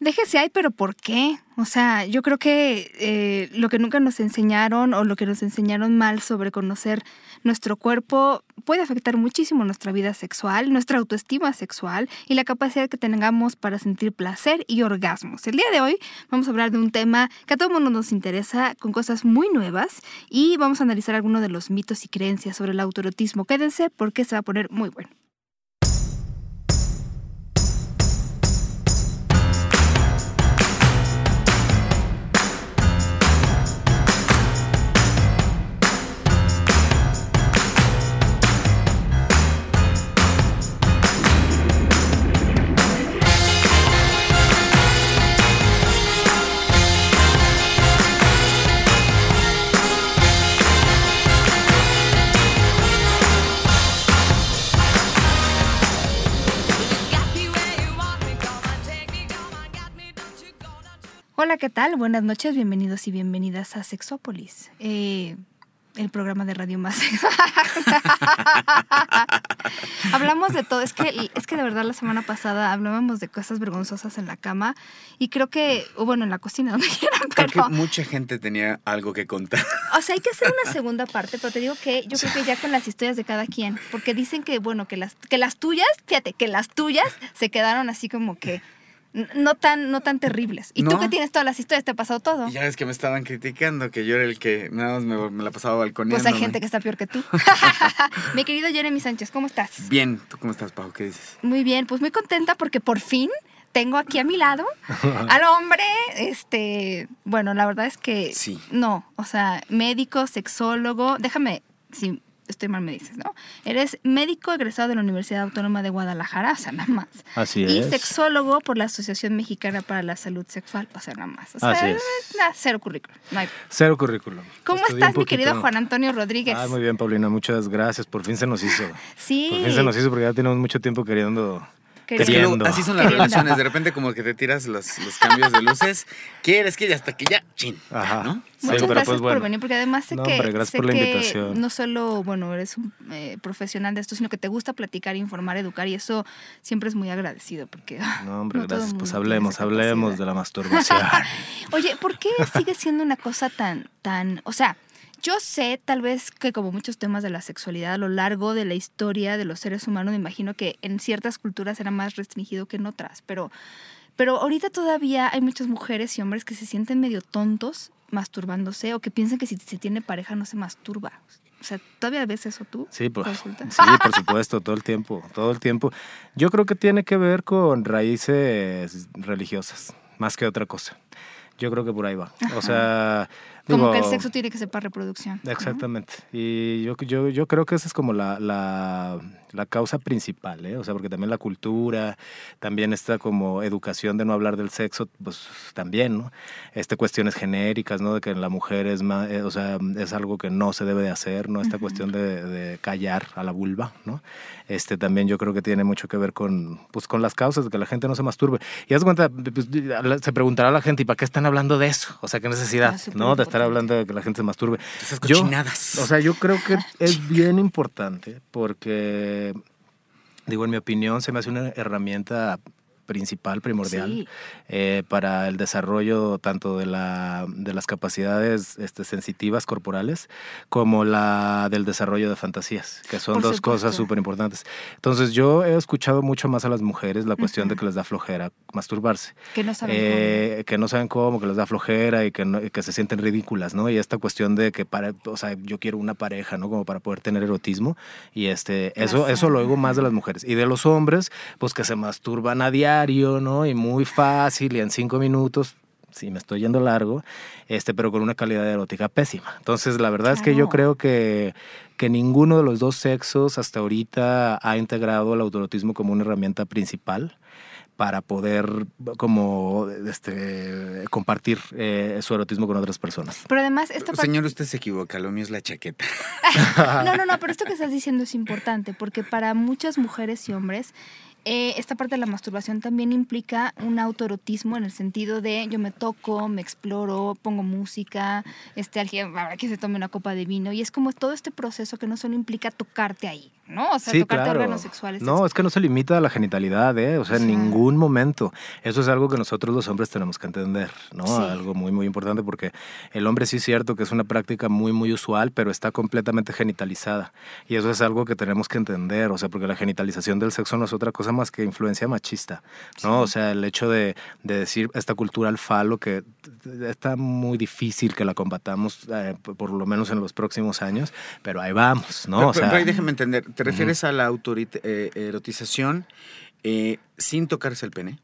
Déjese ahí, pero ¿por qué? O sea, yo creo que eh, lo que nunca nos enseñaron o lo que nos enseñaron mal sobre conocer nuestro cuerpo puede afectar muchísimo nuestra vida sexual, nuestra autoestima sexual y la capacidad que tengamos para sentir placer y orgasmos. El día de hoy vamos a hablar de un tema que a todo mundo nos interesa, con cosas muy nuevas y vamos a analizar algunos de los mitos y creencias sobre el autoerotismo. Quédense porque se va a poner muy bueno. Hola, ¿qué tal? Buenas noches, bienvenidos y bienvenidas a Sexópolis, eh, el programa de radio más Hablamos de todo, es que, es que de verdad la semana pasada hablábamos de cosas vergonzosas en la cama y creo que, o bueno, en la cocina, donde quieran, pero... Creo que mucha gente tenía algo que contar. O sea, hay que hacer una segunda parte, pero te digo que yo creo que ya con las historias de cada quien, porque dicen que, bueno, que las, que las tuyas, fíjate, que las tuyas se quedaron así como que no tan, no tan terribles. Y tú que tienes todas las historias, te ha pasado todo. Ya es que me estaban criticando, que yo era el que nada más me, la pasaba balconeando. Pues hay gente que está peor que tú. Mi querido Jeremy Sánchez, ¿cómo estás? Bien, ¿tú cómo estás, Pau? ¿Qué dices? Muy bien, pues muy contenta porque por fin tengo aquí a mi lado al hombre, este, bueno, la verdad es que sí. no, o sea, médico, sexólogo, déjame, si estoy mal me dices, ¿no? Eres médico egresado de la Universidad Autónoma de Guadalajara, o sea, nada más. Así es. Y sexólogo por la Asociación Mexicana para la Salud Sexual, o sea, nada más. O sea, Así es. cero currículum. Cero currículum. ¿Cómo estás, mi querido Juan Antonio Rodríguez? Ah, muy bien, Paulina, muchas gracias. Por fin se nos hizo. Sí. Por fin se nos hizo porque ya tenemos mucho tiempo queriendo así son las relaciones, de repente como que te tiras los, los cambios de luces, quieres que ya hasta que ya, chin, Ajá. ¿no? Muchas gracias pues, por venir, porque además sé que, sé que no solo, bueno, eres un eh, profesional de esto, sino que te gusta platicar, informar, educar, y eso siempre es muy agradecido, porque... No, hombre, gracias, pues hablemos, hablemos de la masturbación. Oye, ¿por qué sigue siendo una cosa tan, tan, o sea, yo sé, tal vez que como muchos temas de la sexualidad a lo largo de la historia de los seres humanos, me imagino que en ciertas culturas era más restringido que en otras, pero, pero ahorita todavía hay muchas mujeres y hombres que se sienten medio tontos masturbándose o que piensan que si se tiene pareja no se masturba. O sea, ¿todavía ves eso tú? Sí, por, sí, por supuesto, todo el tiempo, todo el tiempo. Yo creo que tiene que ver con raíces religiosas, más que otra cosa. Yo creo que por ahí va. O sea, como que el sexo tiene que ser para reproducción. Exactamente. Y yo, yo, yo creo que esa es como la, la, la, causa principal, ¿eh? O sea, porque también la cultura, también esta como educación de no hablar del sexo, pues también, ¿no? Este, cuestiones genéricas, ¿no? De que la mujer es más, eh, o sea, es algo que no se debe de hacer, ¿no? Esta cuestión de, de, callar a la vulva, ¿no? Este, también yo creo que tiene mucho que ver con, pues, con las causas de que la gente no se masturbe. Y haz cuenta, pues, se preguntará a la gente, ¿y para qué están hablando de eso? O sea, ¿qué necesidad, ah, ¿no? De estar hablando de que la gente se masturbe. Esas cochinadas. o sea, yo creo que es bien importante porque, digo, en mi opinión, se me hace una herramienta principal, primordial, eh, para el desarrollo tanto de, la, de las capacidades este, sensitivas corporales como la del desarrollo de fantasías, que son dos cosas súper importantes. Entonces yo he escuchado mucho más a las mujeres la cuestión de que les da flojera masturbarse. Que no saben cómo. Que no saben cómo, que les da flojera y que, que se sienten ridículas, ¿no? Y esta cuestión de que, para, o sea, yo quiero una pareja, ¿no? Como para poder tener erotismo. Y este, eso, eso lo oigo más de las mujeres. Y de los hombres, pues que se masturban a diario ¿no? Y muy fácil y en cinco minutos, si me estoy yendo largo, este, pero con una calidad erótica pésima. Entonces, la verdad es que yo creo que, que ninguno de los dos sexos hasta ahorita ha integrado el autorotismo como una herramienta principal para poder como este compartir eh, su erotismo con otras personas. Pero además esta Señor, usted se equivoca, lo mío es la chaqueta. no, no, no, pero esto que estás diciendo es importante porque para muchas mujeres y hombres eh, esta parte de la masturbación también implica un autoerotismo en el sentido de yo me toco, me exploro, pongo música, este, alguien que se tome una copa de vino y es como todo este proceso que no solo implica tocarte ahí, ¿no? O sea, tocarte órganos sexuales. No, es que no se limita a la genitalidad, ¿eh? O sea, en ningún momento. Eso es algo que nosotros los hombres tenemos que entender, ¿no? Algo muy, muy importante porque el hombre sí es cierto que es una práctica muy, muy usual, pero está completamente genitalizada. Y eso es algo que tenemos que entender, o sea, porque la genitalización del sexo no es otra cosa más que influencia machista, ¿no? O sea, el hecho de, de, decir esta cultura al falo que está muy difícil que la combatamos, eh, por lo menos en los próximos años, pero ahí vamos, ¿no? o sea, déjame entender, ¿te refieres a la eh, erotización eh, sin tocarse el pene?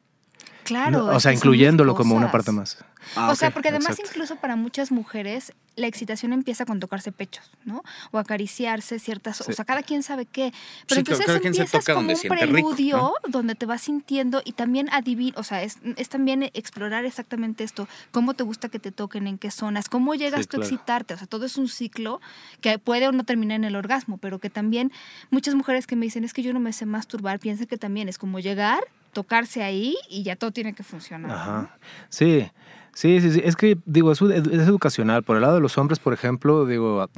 Claro. o sea, incluyéndolo como una parte más. Ah, o sea, porque además incluso para muchas mujeres la excitación empieza con tocarse pechos, ¿no? O acariciarse ciertas, o sea, cada quien sabe qué. Pero entonces empiezas como un preludio donde te vas sintiendo y también adivinar, o sea, es, también explorar exactamente esto, cómo te gusta que te toquen, en qué zonas, cómo llegas tú a excitarte, o sea, todo es un ciclo que puede o no terminar en el orgasmo, pero que también muchas mujeres que me dicen, es que yo no me sé masturbar, piensan que también es como llegar, tocarse ahí y ya todo tiene que funcionar. Ajá. Sí. Sí, sí, sí. Es que, digo, es, es, educacional. Por el lado de los hombres, por ejemplo, digo,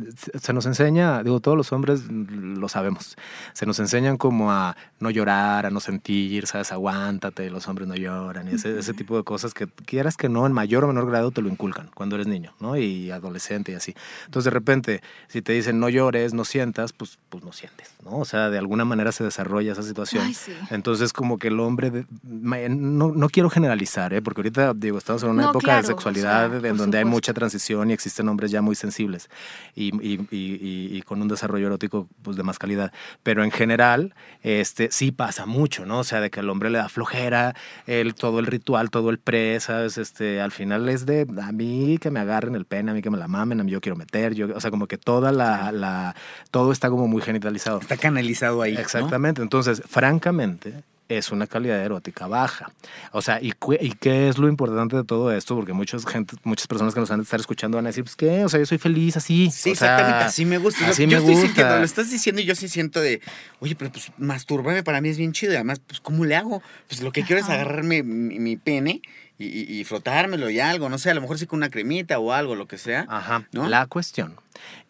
se nos enseña, digo, todos los hombres lo sabemos. Se nos enseñan como a no llorar, a no sentir, ¿sabes? Aguántate, los hombres no lloran. Y ese, ese tipo de cosas que quieras que no, en mayor o menor grado te lo inculcan cuando eres niño, ¿no? Y adolescente y así. Entonces, de repente, si te dicen no llores, no sientas, pues, pues no sientes, ¿no? O sea, de alguna manera se desarrolla esa situación. Entonces, como que el hombre, no, no quiero generalizar, ¿eh? Porque ahorita, digo, estamos en una época de sexualidad en donde hay mucha transición y existen hombres ya muy sensibles y, y, y, con un desarrollo erótico pues, de más calidad. Pero en general, este, sí pasa mucho, ¿no? O sea, de que el hombre le da flojera, el, todo el ritual, todo el pre, ¿sabes? Este, al final es de a mí que me agarren el pene, a mí que me la mamen, a mí yo quiero meter, yo, o sea, como que toda la, la todo está como muy genitalizado. Está canalizado ahí. Exactamente. Entonces, francamente, es una calidad erótica baja. O sea, ¿y, ¿y, qué es lo importante de todo esto? Porque muchas, gente, muchas personas que nos van a estar escuchando van a decir, pues qué, o sea, yo soy feliz así. Sí, exactamente, así me gusta. Así me gusta. lo estás diciendo y yo sí siento de, oye, pero pues masturbarme para mí es bien chido. Y además, pues, ¿cómo le hago? Pues lo que quiero es agarrarme mi, pene y, frotármelo y algo, no sé, a lo mejor sí con una cremita o algo, lo que sea. Ajá. La cuestión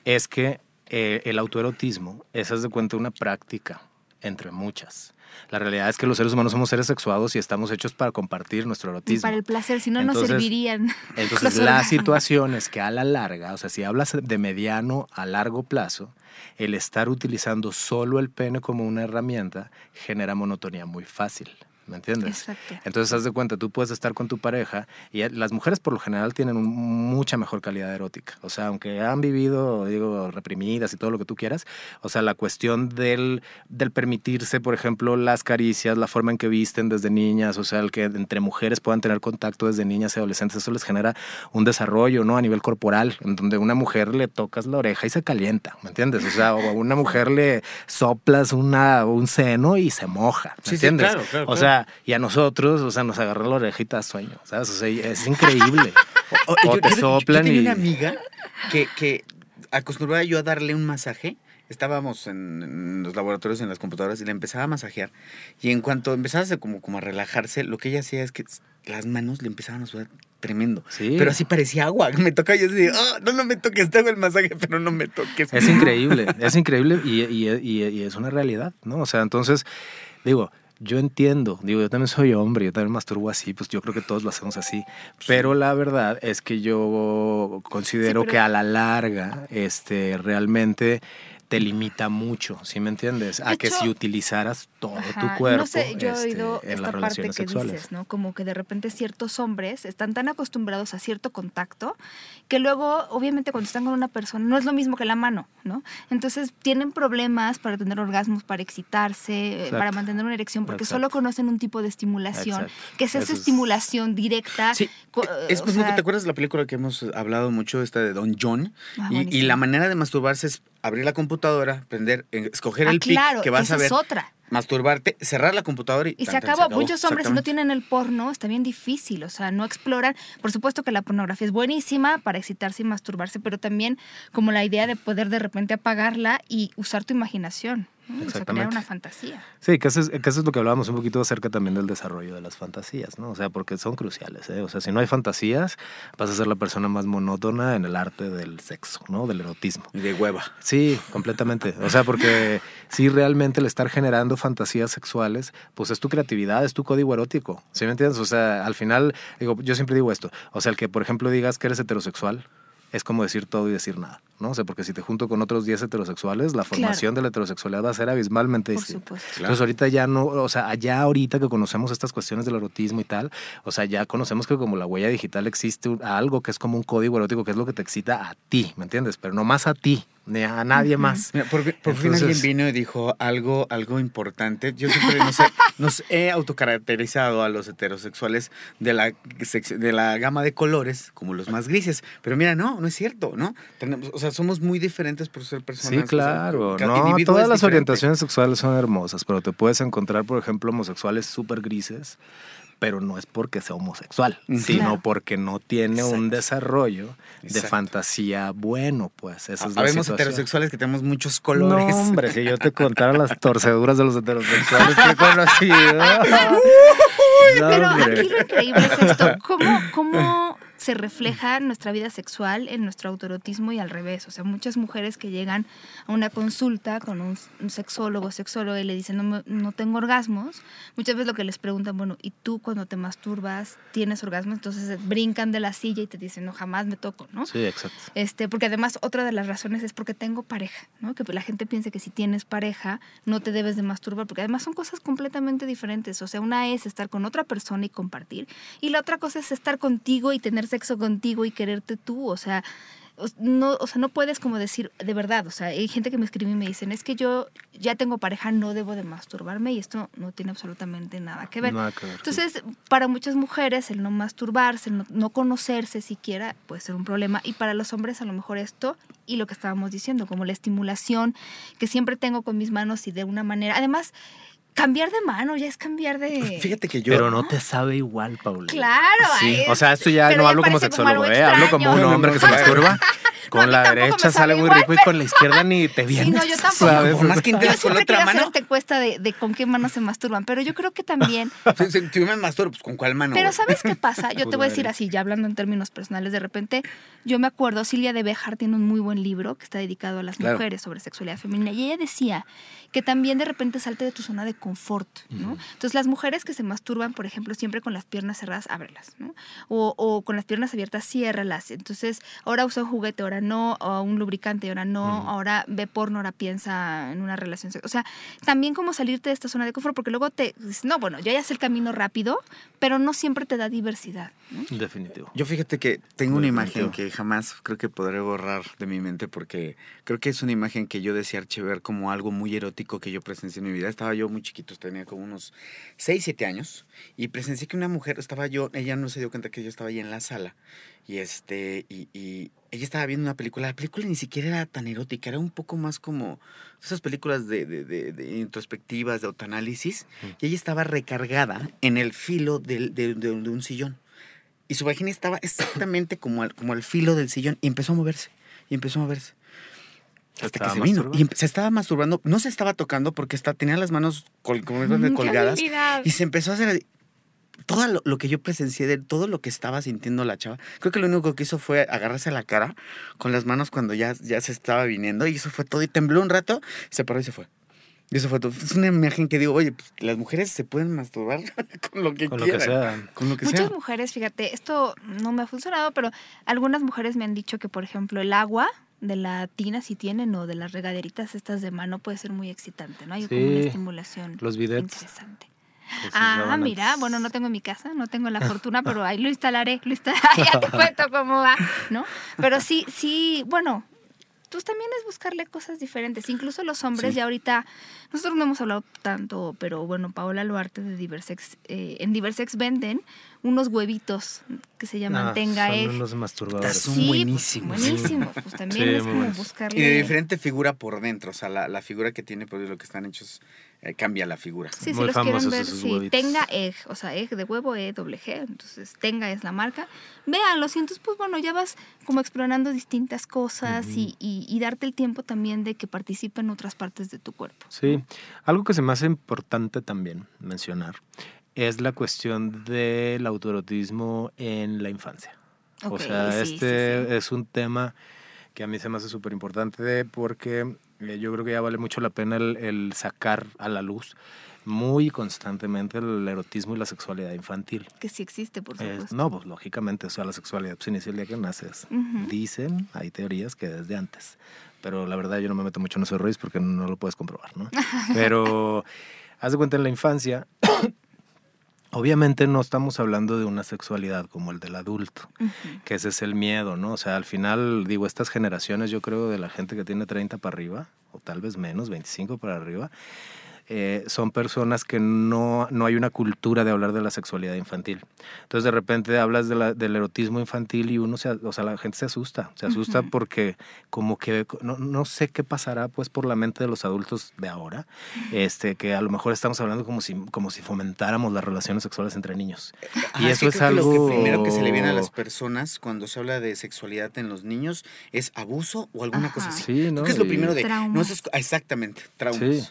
es que eh, el autoerotismo es, haz de cuenta, una práctica entre muchas. La realidad es que los seres humanos somos seres sexuados y estamos hechos para compartir nuestro erotismo. Para el placer, si no, nos servirían. Entonces, las situaciones que a la larga, o sea, si hablas de mediano a largo plazo, el estar utilizando solo el pene como una herramienta genera monotonía muy fácil. ¿Me entiendes? Exacto. Entonces, haz de cuenta, tú puedes estar con tu pareja y las mujeres por lo general tienen mucha mejor calidad erótica. O sea, aunque han vivido, digo, reprimidas y todo lo que tú quieras, o sea, la cuestión del, del permitirse, por ejemplo, las caricias, la forma en que visten desde niñas, o sea, el que entre mujeres puedan tener contacto desde niñas y adolescentes, eso les genera un desarrollo, ¿no? A nivel corporal, en donde a una mujer le tocas la oreja y se calienta, ¿me entiendes? O sea, o a una mujer le soplas una, un seno y se moja, ¿me entiendes? Sí, claro, claro, o sea, y a nosotros, o sea, nos agarró la orejita a sueño, ¿sabes? O sea, es increíble. o, te soplan yo, tenía una amiga que, que acostumbraba yo a darle un masaje estábamos en, los laboratorios en las computadoras y le empezaba a masajear. Y en cuanto empezaba a como, como a relajarse, lo que ella hacía es que las manos le empezaban a sudar tremendo. Sí. Pero así parecía agua. Me toca y yo decía, oh, no, no me toques, te hago el masaje, pero no me toques. Es increíble, es increíble y, y, y, y es una realidad, ¿no? O sea, entonces, digo, yo entiendo, digo, yo también soy hombre, yo también masturbo así, pues yo creo que todos lo hacemos así. Pero la verdad es que yo considero que a la larga, este, realmente te limita mucho, ¿sí me entiendes? A que si utilizaras todo tu cuerpo no sé, yo he este, oído en esta las parte que Dices, ¿no? Como que de repente ciertos hombres están tan acostumbrados a cierto contacto que luego, obviamente, cuando están con una persona, no es lo mismo que la mano, ¿no? Entonces tienen problemas para tener orgasmos, para excitarse, para mantener una erección, porque solo conocen un tipo de estimulación, que es esa estimulación directa. Sí. Es, ¿Te acuerdas de la película que hemos hablado mucho, esta de Don John? Ah, y, y la manera de masturbarse es abrir la computadora, prender, eh, escoger el ah, pic que vas a ver. Es otra. Masturbarte, cerrar la computadora y. Y se acabó. Muchos hombres, si no tienen el porno, está bien difícil. O sea, no exploran. Por supuesto que la pornografía es buenísima para excitarse y masturbarse, pero también como la idea de poder de repente apagarla y usar tu imaginación. Exactamente. una fantasía. Sí, que eso, es, que eso es lo que hablábamos un poquito acerca también del desarrollo de las fantasías, ¿no? O sea, porque son cruciales, ¿eh? O sea, si no hay fantasías, vas a ser la persona más monótona en el arte del sexo, ¿no? Del erotismo. Y de hueva. Sí, completamente. O sea, porque si realmente el estar generando fantasías sexuales, pues es tu creatividad, es tu código erótico. ¿Sí me entiendes? O sea, al final, digo, yo siempre digo esto. O sea, el que, por ejemplo, digas que eres heterosexual, es como decir todo y decir nada, ¿no? O sea, porque si te junto con otros 10 heterosexuales, la formación de la heterosexualidad va a ser abismalmente distinta. Entonces ahorita ya no, o sea, ya ahorita que conocemos estas cuestiones del erotismo y tal, o sea, ya conocemos que como la huella digital existe algo que es como un código erótico, que es lo que te excita a ti, ¿me entiendes? Pero no más a ti, ni a nadie más. por, fin alguien vino y dijo algo, algo importante. Yo siempre nos he, autocaracterizado a los heterosexuales de la, de la gama de colores como los más grises. Pero mira, no, no es cierto, ¿no? Tenemos, o sea, somos muy diferentes por ser personas. Sí, claro. no, todas las orientaciones sexuales son hermosas, pero te puedes encontrar, por ejemplo, homosexuales súper grises pero no es porque sea homosexual, sino porque no tiene un desarrollo de fantasía bueno, pues. Esa es Habemos heterosexuales que tenemos muchos colores. No, hombre, si yo te contara las torceduras de los heterosexuales que he conocido. pero aquí lo increíble es esto. ¿Cómo, cómo se refleja nuestra vida sexual en nuestro autorotismo y al revés. O sea, muchas mujeres que llegan a una consulta con un, sexólogo o sexóloga y le dicen no, no, tengo orgasmos, muchas veces lo que les preguntan, bueno, ¿y tú cuando te masturbas tienes orgasmos? Entonces brincan de la silla y te dicen, no, jamás me toco, ¿no? Sí, exacto. Este, porque además otra de las razones es porque tengo pareja, ¿no? Que la gente piense que si tienes pareja no te debes de masturbar, porque además son cosas completamente diferentes. O sea, una es estar con otra persona y compartir, y la otra cosa es estar contigo y tener sexo contigo y quererte tú, o sea, no, o sea, no puedes como decir, de verdad, o sea, hay gente que me escribe y me dicen, es que yo ya tengo pareja, no debo de masturbarme y esto no tiene absolutamente nada que ver. Entonces, para muchas mujeres el no masturbarse, el no, conocerse siquiera puede ser un problema y para los hombres a lo mejor esto y lo que estábamos diciendo, como la estimulación que siempre tengo con mis manos y de una manera, además, Cambiar de mano ya es cambiar de. Fíjate que yo. Pero no te sabe igual, Paula. Claro. Sí. o sea, esto ya no hablo como sexólogo, ¿eh? Hablo como un hombre que se masturba. Con la derecha sale muy rico y con la izquierda ni te viene. Sí, no, yo tampoco. ¿Sabes? Más que intentas con la otra mano. te cuesta de, de, con qué mano se masturban, pero yo creo que también. si, si, me masturbo, pues con cuál mano. Pero ¿sabes qué pasa? Yo te voy a decir así, ya hablando en términos personales, de repente, yo me acuerdo, Silvia de Bejar tiene un muy buen libro que está dedicado a las mujeres sobre sexualidad femenina y ella decía que también de repente salte de tu zona de confort, ¿no? Entonces las mujeres que se masturban, por ejemplo, siempre con las piernas cerradas, ábrelas, ¿no? O, o con las piernas abiertas, ciérralas. Entonces, ahora usa un juguete, ahora no, o un lubricante, ahora no, ahora ve porno, ahora piensa en una relación sexual. O sea, también como salirte de esta zona de confort, porque luego te dices, no, bueno, ya ya sé el camino rápido, pero no siempre te da diversidad. Definitivo. Yo fíjate que tengo una imagen que jamás creo que podré borrar de mi mente porque creo que es una imagen que yo decía ver como algo muy erótico que yo presencié en mi vida. Estaba yo muy chiquito, tenía como unos 6, 7 años y presencié que una mujer, estaba yo, ella no se dio cuenta que yo estaba ahí en la sala y este, y, y ella estaba viendo una película, la película ni siquiera era tan erótica, era un poco más como esas películas de, de, de, introspectivas, de autoanálisis, y ella estaba recargada en el filo de, de, un sillón. Y su vagina estaba exactamente como al, como al filo del sillón, y empezó a moverse, y empezó a moverse. Hasta que se vino. Y se estaba masturbando, no se estaba tocando porque está, tenía las manos col, mm, colgadas. Y se empezó a hacer todo lo, que yo presencié de todo lo que estaba sintiendo la chava, creo que lo único que hizo fue agarrarse a la cara con las manos cuando ya, ya se estaba viniendo y eso fue todo. Y tembló un rato, se paró y se fue. Y eso fue todo. Es una imagen que digo, oye, pues, las mujeres se pueden masturbar con lo que con quieran. Lo que sea. Con lo que Muchas mujeres, fíjate, esto no me ha funcionado, pero algunas mujeres me han dicho que, por ejemplo, el agua de la tina, si tienen, o de las regaderitas estas de mano, puede ser muy excitante, ¿no? Hay como una estimulación los bidets. interesante. Ah, mira, bueno, no tengo en mi casa, no tengo la fortuna, pero ahí lo instalaré, lo instalaré, ya te cuento cómo va, ¿no? Pero sí, sí, bueno, pues también es buscarle cosas diferentes. Incluso los hombres ya ahorita, nosotros no hemos hablado tanto, pero bueno, Paola Luarte de Diversex, eh, en Diversex venden unos huevitos que se llaman ah, Tenga son unos masturbadores. Son buenísimos. Buenísimos. Pues también es como buscarle... Y de diferente figura por dentro, o sea, la, la figura que tiene, pues lo que están hechos eh, cambia la figura. Sí, si los quieren ver, sí, tenga egg, o sea, egg de huevo, E, doble G, entonces tenga es la marca. Véanlo, y entonces pues bueno, ya vas como explorando distintas cosas y, y, darte el tiempo también de que participe en otras partes de tu cuerpo. Sí, algo que se me hace importante también mencionar es la cuestión del autoerotismo en la infancia. o sea, este es un tema que a mí se me hace súper importante porque eh, yo creo que ya vale mucho la pena el, sacar a la luz muy constantemente el erotismo y la sexualidad infantil. Que sí existe, por supuesto. no, pues lógicamente, o sea, la sexualidad pues, inicia el día que naces. Dicen, hay teorías que desde antes, pero la verdad yo no me meto mucho en esos rollos porque no lo puedes comprobar, ¿no? Pero haz de cuenta en la infancia Obviamente no estamos hablando de una sexualidad como el del adulto, que ese es el miedo, ¿no? O sea, al final, digo, estas generaciones, yo creo, de la gente que tiene 30 para arriba, o tal vez menos, 25 para arriba, eh, son personas que no, no hay una cultura de hablar de la sexualidad infantil. Entonces de repente hablas del erotismo infantil y uno se, o sea, la gente se asusta, se asusta porque como que no, no, sé qué pasará pues por la mente de los adultos de ahora, este, que a lo mejor estamos hablando como si, como si fomentáramos las relaciones sexuales entre niños. y eso es, algo... Lo que primero que se le viene a las personas cuando se habla de sexualidad en los niños es abuso o alguna cosa así. Sí, ¿no? ¿Qué es lo primero de... No es, exactamente, traumas. Sí.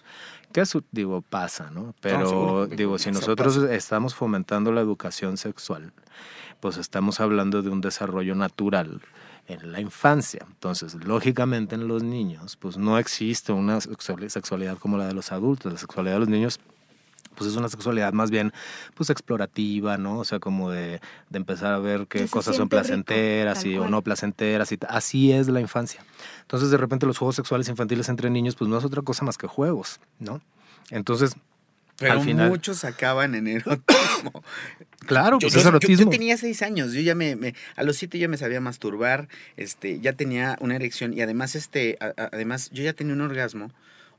Que eso, digo, pasa, ¿no? Pero, digo, si nosotros estamos fomentando la educación sexual, pues estamos hablando de un desarrollo natural en la infancia. Entonces, lógicamente en los niños, pues no existe una sexualidad como la de los adultos. La sexualidad de los niños pues es una sexualidad más bien pues explorativa, ¿no? O sea, como de, empezar a ver qué cosas son placenteras y, o no placenteras y así es la infancia. Entonces, de repente los juegos sexuales infantiles entre niños pues no es otra cosa más que juegos, ¿no? Entonces, pero al final, muchos acaban en erotismo. Claro, pues es erotismo. Yo, tenía seis años, yo ya me, a los siete ya me sabía masturbar, este, ya tenía una erección y además, este, además yo ya tenía un orgasmo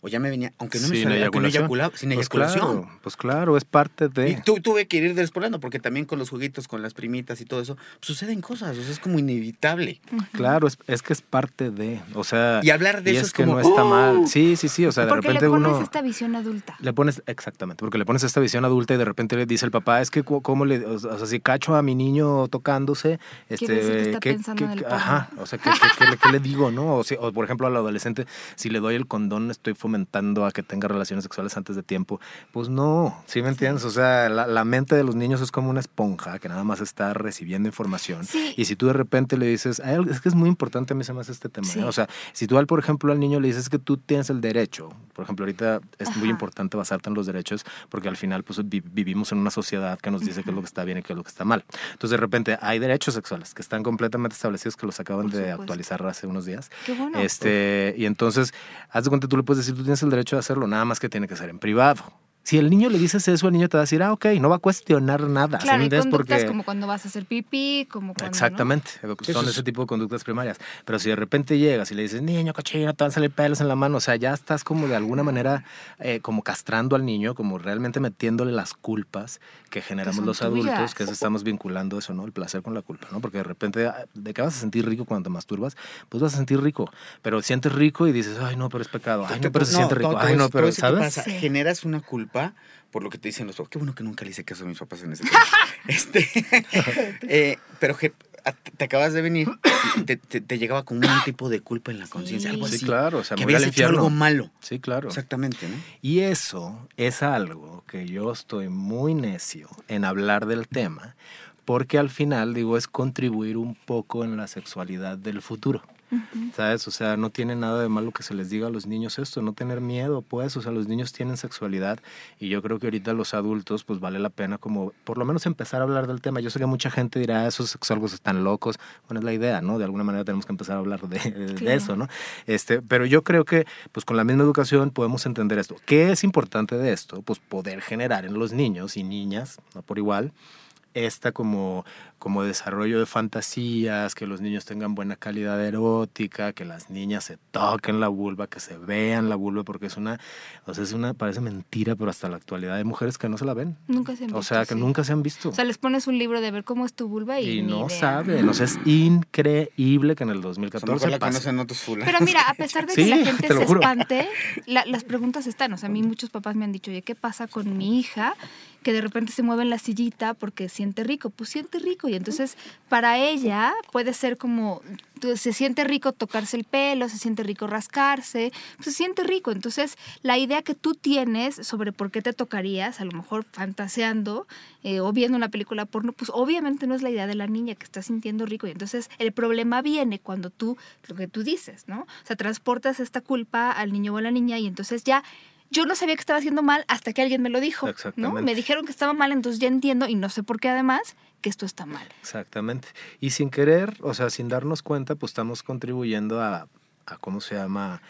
o ya me venía, aunque no me sin salía, no eyaculaba, sin pues Claro, pues claro, es parte de... Y tu, tuve que ir despoblando, porque también con los juguitos, con las primitas y todo eso, suceden cosas, o sea, es como inevitable. Claro, es, es, que es parte de, o sea... Y hablar de eso es, que no está mal. ¡Oh! Sí, sí, sí, o sea, de repente uno... le pones esta visión adulta. Le pones, exactamente, porque le pones esta visión adulta y de repente le dice el papá, es que cómo le, o sea, si cacho a mi niño tocándose, este... Que está ¿qué, ajá, o sea, ¿qué, qué, le digo, no? O, si, o por ejemplo al adolescente, si le doy el condón, estoy fomentando a que tenga relaciones sexuales antes de tiempo. Pues no, ¿sí me entiendes? O sea, la, mente de los niños es como una esponja que nada más está recibiendo información. Y si tú de repente le dices, es que es muy importante a mí se me hace este tema. ¿eh? O sea, si tú, al, por ejemplo, al niño le dices que tú tienes el derecho, por ejemplo, ahorita es muy importante basarte en los derechos porque al final pues vivimos en una sociedad que nos dice qué es lo que está bien y qué es lo que está mal. Entonces, de repente, hay derechos sexuales que están completamente establecidos, que los acaban de actualizar hace unos días. Qué bueno. Este, y entonces, haz de cuenta, tú le puedes decir, tú tienes el derecho de hacerlo nada más que tiene que ser en privado. Si el niño le dices eso, el niño te va a decir, ah, ok, no va a cuestionar nada. Claro, y Porque... como cuando vas a hacer pipí, como cuando, Exactamente, son ese tipo de conductas primarias. Pero si de repente llegas y le dices, niño, cochino, te van a salir pelos en la mano, o sea, ya estás como de alguna manera eh, como castrando al niño, como realmente metiéndole las culpas que generamos los adultos, que estamos vinculando eso, ¿no? El placer con la culpa, ¿no? Porque de repente, ah, ¿de qué vas a sentir rico cuando te masturbas? Pues vas a sentir rico, pero sientes rico y dices, ay, no, pero es pecado, ay, no, pero se siente rico, ay, no, pero, ¿sabes? Generas una culpa por lo que te dicen los papás. Qué bueno que nunca le hice caso a mis papás en ese tema. este, eh, pero que te acabas de venir te, llegaba con un tipo de culpa en la conciencia, algo así. Sí, claro, o sea, que habías hecho algo malo. Sí, claro. Exactamente, ¿no? Y eso es algo que yo estoy muy necio en hablar del tema, porque al final, digo, es contribuir un poco en la sexualidad del futuro. ¿Sabes? O sea, no tiene nada de malo que se les diga a los niños esto, no tener miedo, pues, o sea, los niños tienen sexualidad y yo creo que ahorita los adultos, pues vale la pena como por lo menos empezar a hablar del tema. Yo sé que mucha gente dirá, esos sexuales están locos, bueno, es la idea, ¿no? De alguna manera tenemos que empezar a hablar de, de, eso, ¿no? Este, pero yo creo que, pues con la misma educación podemos entender esto. ¿Qué es importante de esto? Pues poder generar en los niños y niñas, no por igual, esta como, como desarrollo de fantasías, que los niños tengan buena calidad erótica, que las niñas se toquen la vulva, que se vean la vulva, porque es una, o sea, es una, parece mentira, pero hasta la actualidad hay mujeres que no se la ven. Nunca se han visto. O sea, que nunca se han visto. O sea, les pones un libro de ver cómo es tu vulva y, y no saben. O sea, es increíble que en el 2014 la conocen otros Pero mira, a pesar de que la gente se espante, las preguntas están. O sea, a mí muchos papás me han dicho, oye, ¿qué pasa con mi hija? Que de repente se mueve en la sillita porque siente rico, pues siente rico y entonces para ella puede ser como se siente rico tocarse el pelo, se siente rico rascarse, pues se siente rico. Entonces, la idea que tú tienes sobre por qué te tocarías, a lo mejor fantaseando eh, o viendo una película porno, pues obviamente no es la idea de la niña que está sintiendo rico. Y entonces el problema viene cuando tú, lo que tú dices, ¿no? O sea, transportas esta culpa al niño o a la niña y entonces ya yo no sabía que estaba haciendo mal hasta que alguien me lo dijo. ¿no? Me dijeron que estaba mal, entonces ya entiendo y no sé por qué además que esto está mal. Exactamente. Y sin querer, o sea, sin darnos cuenta, pues estamos contribuyendo a, a ¿cómo se llama?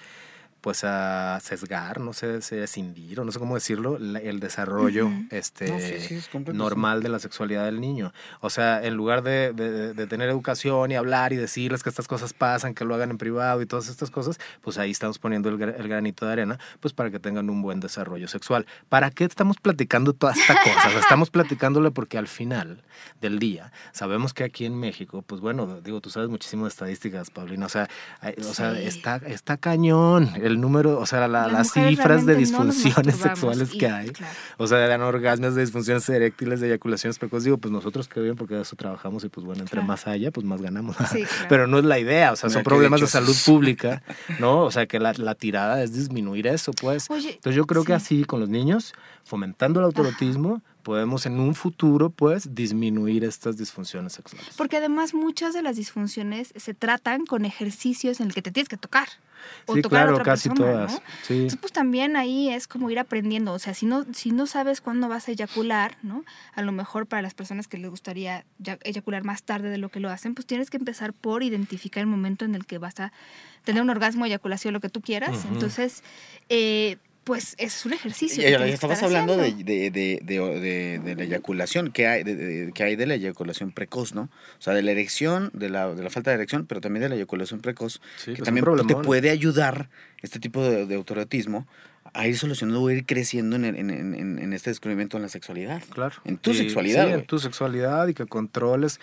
Pues a sesgar, no sé, a cindir o no sé cómo decirlo, el desarrollo este, normal de la sexualidad del niño. O sea, en lugar de, de, tener educación y hablar y decirles que estas cosas pasan, que lo hagan en privado y todas estas cosas, pues ahí estamos poniendo el, granito de arena, pues para que tengan un buen desarrollo sexual. ¿Para qué estamos platicando toda esta cosa? estamos platicándole porque al final del día sabemos que aquí en México, pues bueno, digo, tú sabes muchísimo de estadísticas, Paulina, o sea, o sea está, está cañón el número, o sea, las, cifras de disfunciones sexuales que hay, o sea, de anorgasmias, de disfunciones eréctiles, de eyaculaciones precoces, digo, pues nosotros qué bien, porque de eso trabajamos y pues bueno, entre más haya, pues más ganamos. Pero no es la idea, o sea, son problemas de, salud pública, ¿no? O sea, que la, tirada es disminuir eso, pues. Entonces yo creo que así con los niños, fomentando el autorotismo, podemos en un futuro, pues, disminuir estas disfunciones sexuales. Porque además muchas de las disfunciones se tratan con ejercicios en el que te tienes que tocar. O sí, tocar claro, a otra casi todas. Sí. Entonces, pues también ahí es como ir aprendiendo. O sea, si no, si no sabes cuándo vas a eyacular, ¿no? A lo mejor para las personas que les gustaría eyacular más tarde de lo que lo hacen, pues tienes que empezar por identificar el momento en el que vas a tener un orgasmo, eyaculación, lo que tú quieras. Entonces, eh, pues es un ejercicio. Ya, estabas hablando de, de, de, de, la eyaculación, que hay de, que hay de la eyaculación precoz, ¿no? O sea, de la erección, de la, de la falta de erección, pero también de la eyaculación precoz, que pues, también te puede ayudar este tipo de, autorotismo a ir solucionando o ir creciendo en, en, en, en, este descubrimiento en la sexualidad. Claro. En tu sexualidad. en tu sexualidad y que controles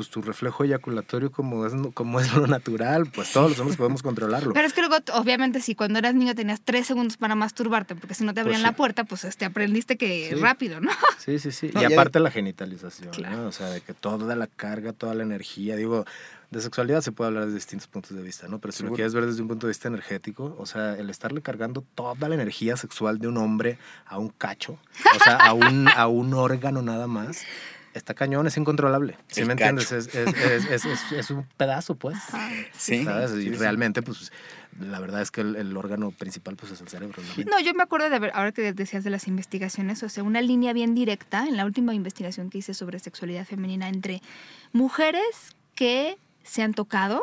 pues tu reflejo eyaculatorio como es, como es lo natural, pues todos los hombres podemos controlarlo. Pero es que luego, obviamente, si cuando eras niño tenías tres segundos para masturbarte, porque si no te pues abrían la puerta, pues este, aprendiste que rápido, ¿no? Sí, sí, sí. y aparte la genitalización, ¿no? O sea, de que toda la carga, toda la energía, digo, de sexualidad se puede hablar desde distintos puntos de vista, ¿no? Pero si lo quieres ver desde un punto de vista energético, o sea, el estarle cargando toda la energía sexual de un hombre a un cacho, o sea, a un, a un órgano nada más, está cañón, es incontrolable. ¿Sí me entiendes? Es, es, es, es, un pedazo, pues. Sí. ¿Sabes? Y realmente, pues, la verdad es que el, órgano principal, pues, es el cerebro. ¿no? ¿no? yo me acuerdo de ver, ahora que decías de las investigaciones, o sea, una línea bien directa en la última investigación que hice sobre sexualidad femenina entre mujeres que se han tocado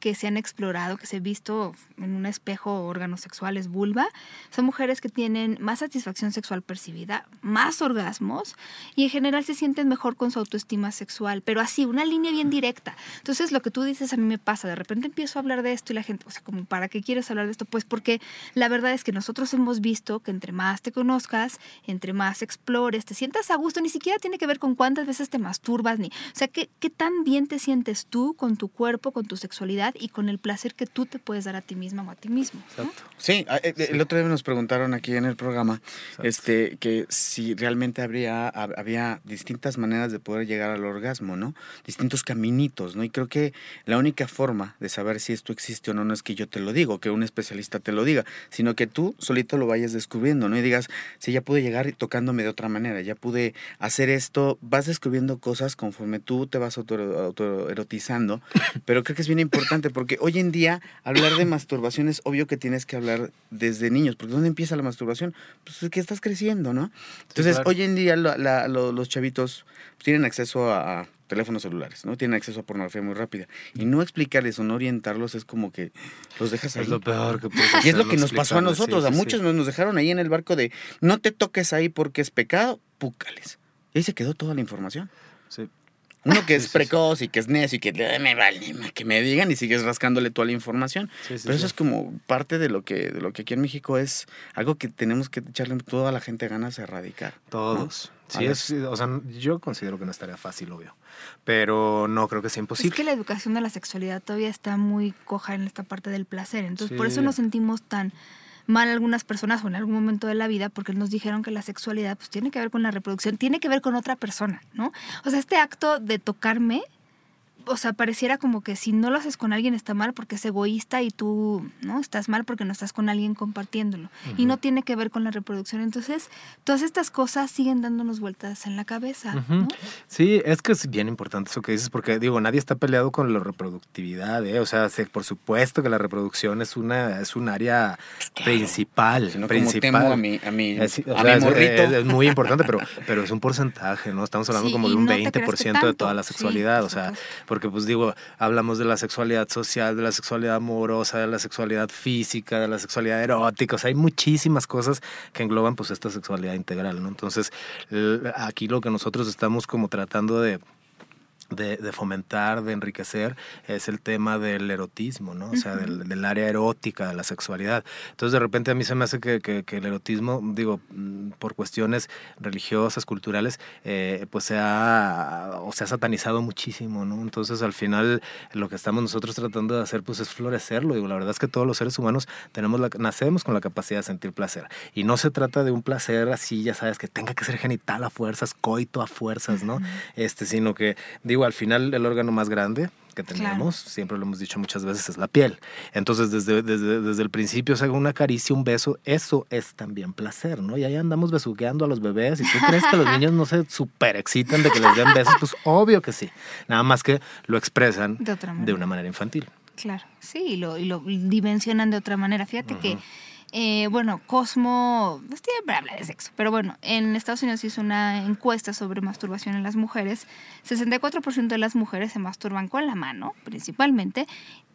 que se han explorado, que se han visto en un espejo órganos sexuales vulva, son mujeres que tienen más satisfacción sexual percibida, más orgasmos y en general se sienten mejor con su autoestima sexual, pero así, una línea bien directa. Entonces, lo que tú dices a mí me pasa, de repente empiezo a hablar de esto y la gente, o sea, como, ¿para qué quieres hablar de esto? Pues porque la verdad es que nosotros hemos visto que entre más te conozcas, entre más explores, te sientas a gusto, ni siquiera tiene que ver con cuántas veces te masturbas, ni, o sea, qué, qué tan bien te sientes tú con tu cuerpo, con tu sexualidad y con el placer que tú te puedes dar a ti misma o a ti mismo. Sí, eh, el otro día nos preguntaron aquí en el programa este, que si realmente habría, había distintas maneras de poder llegar al orgasmo, ¿no? Distintos caminitos, ¿no? Y creo que la única forma de saber si esto existe o no no es que yo te lo digo, que un especialista te lo diga, sino que tú solito lo vayas descubriendo, ¿no? Y digas, si ya pude llegar tocándome de otra manera, ya pude hacer esto, vas descubriendo cosas conforme tú te vas autoerotizando, pero creo que es bien importante porque hoy en día hablar de masturbación es obvio que tienes que hablar desde niños, porque ¿dónde empieza la masturbación? Pues es que estás creciendo, ¿no? Entonces, hoy en día los chavitos tienen acceso a, teléfonos celulares, ¿no? Tienen acceso a pornografía muy rápida. Y no explicarles o no orientarlos es como que los dejas ahí. Es lo peor que puedes Y es lo que nos pasó a nosotros. a muchos nos dejaron ahí en el barco de no te toques ahí porque es pecado, púcales. Y ahí se quedó toda la información. Sí. Uno que es precoz y que es necio y que me vale que me digan y sigues rascándole toda la información. Pero eso es como parte de lo que de lo que aquí en México es algo que tenemos que echarle toda la gente ganas de erradicar. Todos. Sí, es, o sea, yo considero que no estaría fácil, obvio. Pero no creo que sea imposible. Es que la educación de la sexualidad todavía está muy coja en esta parte del placer. Entonces, por eso nos sentimos tan mal algunas personas o en algún momento de la vida porque nos dijeron que la sexualidad pues tiene que ver con la reproducción, tiene que ver con otra persona, ¿no? O sea, este acto de tocarme o sea, pareciera como que si no lo haces con alguien está mal porque es egoísta y tú, ¿no? Estás mal porque no estás con alguien compartiéndolo. Y no tiene que ver con la reproducción. Entonces, todas estas cosas siguen dándonos vueltas en la cabeza. Sí, es que es bien importante eso que dices, porque digo, nadie está peleado con la reproductividad, ¿eh? O sea, por supuesto que la reproducción es una, es un área principal. principal. a mi, a mi, es, es, muy importante, pero, pero es un porcentaje, ¿no? Estamos hablando como de un 20% de toda la sexualidad. o sea, porque pues digo, hablamos de la sexualidad social, de la sexualidad amorosa, de la sexualidad física, de la sexualidad erótica, o sea, hay muchísimas cosas que engloban pues esta sexualidad integral, ¿no? Entonces, aquí lo que nosotros estamos como tratando de de, fomentar, de enriquecer, es el tema del erotismo, ¿no? O sea, del, área erótica, de la sexualidad. Entonces, de repente a mí se me hace que, que, el erotismo, digo, mm, por cuestiones religiosas, culturales, eh, pues se ha, o se ha satanizado muchísimo, ¿no? Entonces, al final, lo que estamos nosotros tratando de hacer, pues es florecerlo. Digo, la verdad es que todos los seres humanos tenemos la, nacemos con la capacidad de sentir placer. Y no se trata de un placer así, ya sabes, que tenga que ser genital a fuerzas, coito a fuerzas, ¿no? Este, sino que, digo, al final el órgano más grande que tenemos, siempre lo hemos dicho muchas veces, es la piel. Entonces, desde, desde, desde el principio, o una caricia, un beso, eso es también placer, ¿no? Y ahí andamos besuqueando a los bebés y tú crees que los niños no se super excitan de que les den besos, pues obvio que sí. Nada más que lo expresan de, una manera infantil. Claro, sí, y lo, y lo dimensionan de otra manera. Fíjate que eh, bueno, Cosmo, no estoy hablar de sexo, pero bueno, en Estados Unidos hizo una encuesta sobre masturbación en las mujeres. 64% de las mujeres se masturban con la mano, principalmente,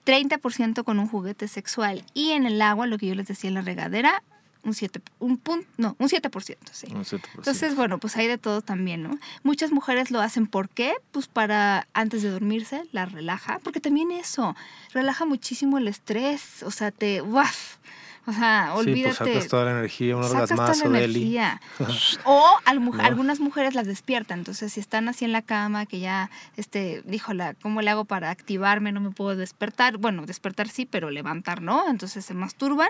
30% con un juguete sexual y en el agua, lo que yo les decía en la regadera, un 7, un punto, no, un 7%, sí. Un 7%. Entonces, bueno, pues hay de todo también, ¿no? Muchas mujeres lo hacen, ¿por qué? Pues para antes de dormirse, la relaja, porque también eso, relaja muchísimo el estrés, o sea, te, ¡waf! O sea, olvídate. Sí, pues sacas toda la energía, un orgasmazo de energía. o algunas mujeres las despiertan. Entonces, si están así en la cama, que ya, este, díjola, ¿cómo le hago para activarme? No me puedo despertar. Bueno, despertar sí, pero levantar no. Entonces se masturban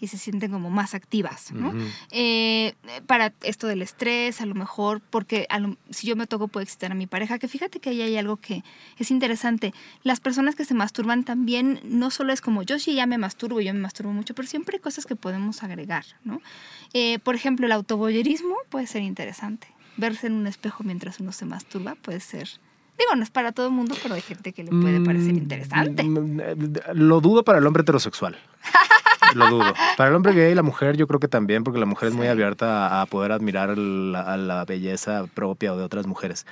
y se sienten como más activas, ¿no? Eh, para esto del estrés, a lo mejor, porque si yo me toco puede excitar a mi pareja, que fíjate que ahí hay algo que es interesante. Las personas que se masturban también, no solo es como yo sí ya me masturbo, yo me masturbo mucho, pero siempre hay cosas que podemos agregar, ¿no? Eh, por ejemplo, el autoboyerismo puede ser interesante. Verse en un espejo mientras uno se masturba puede ser Digo, no es para todo el mundo, pero hay gente que le puede parecer mm, interesante. Mm, lo dudo para el hombre heterosexual. Lo dudo. Para el hombre gay y la mujer, yo creo que también, porque la mujer es muy abierta a, poder admirar la, la belleza propia o de otras mujeres.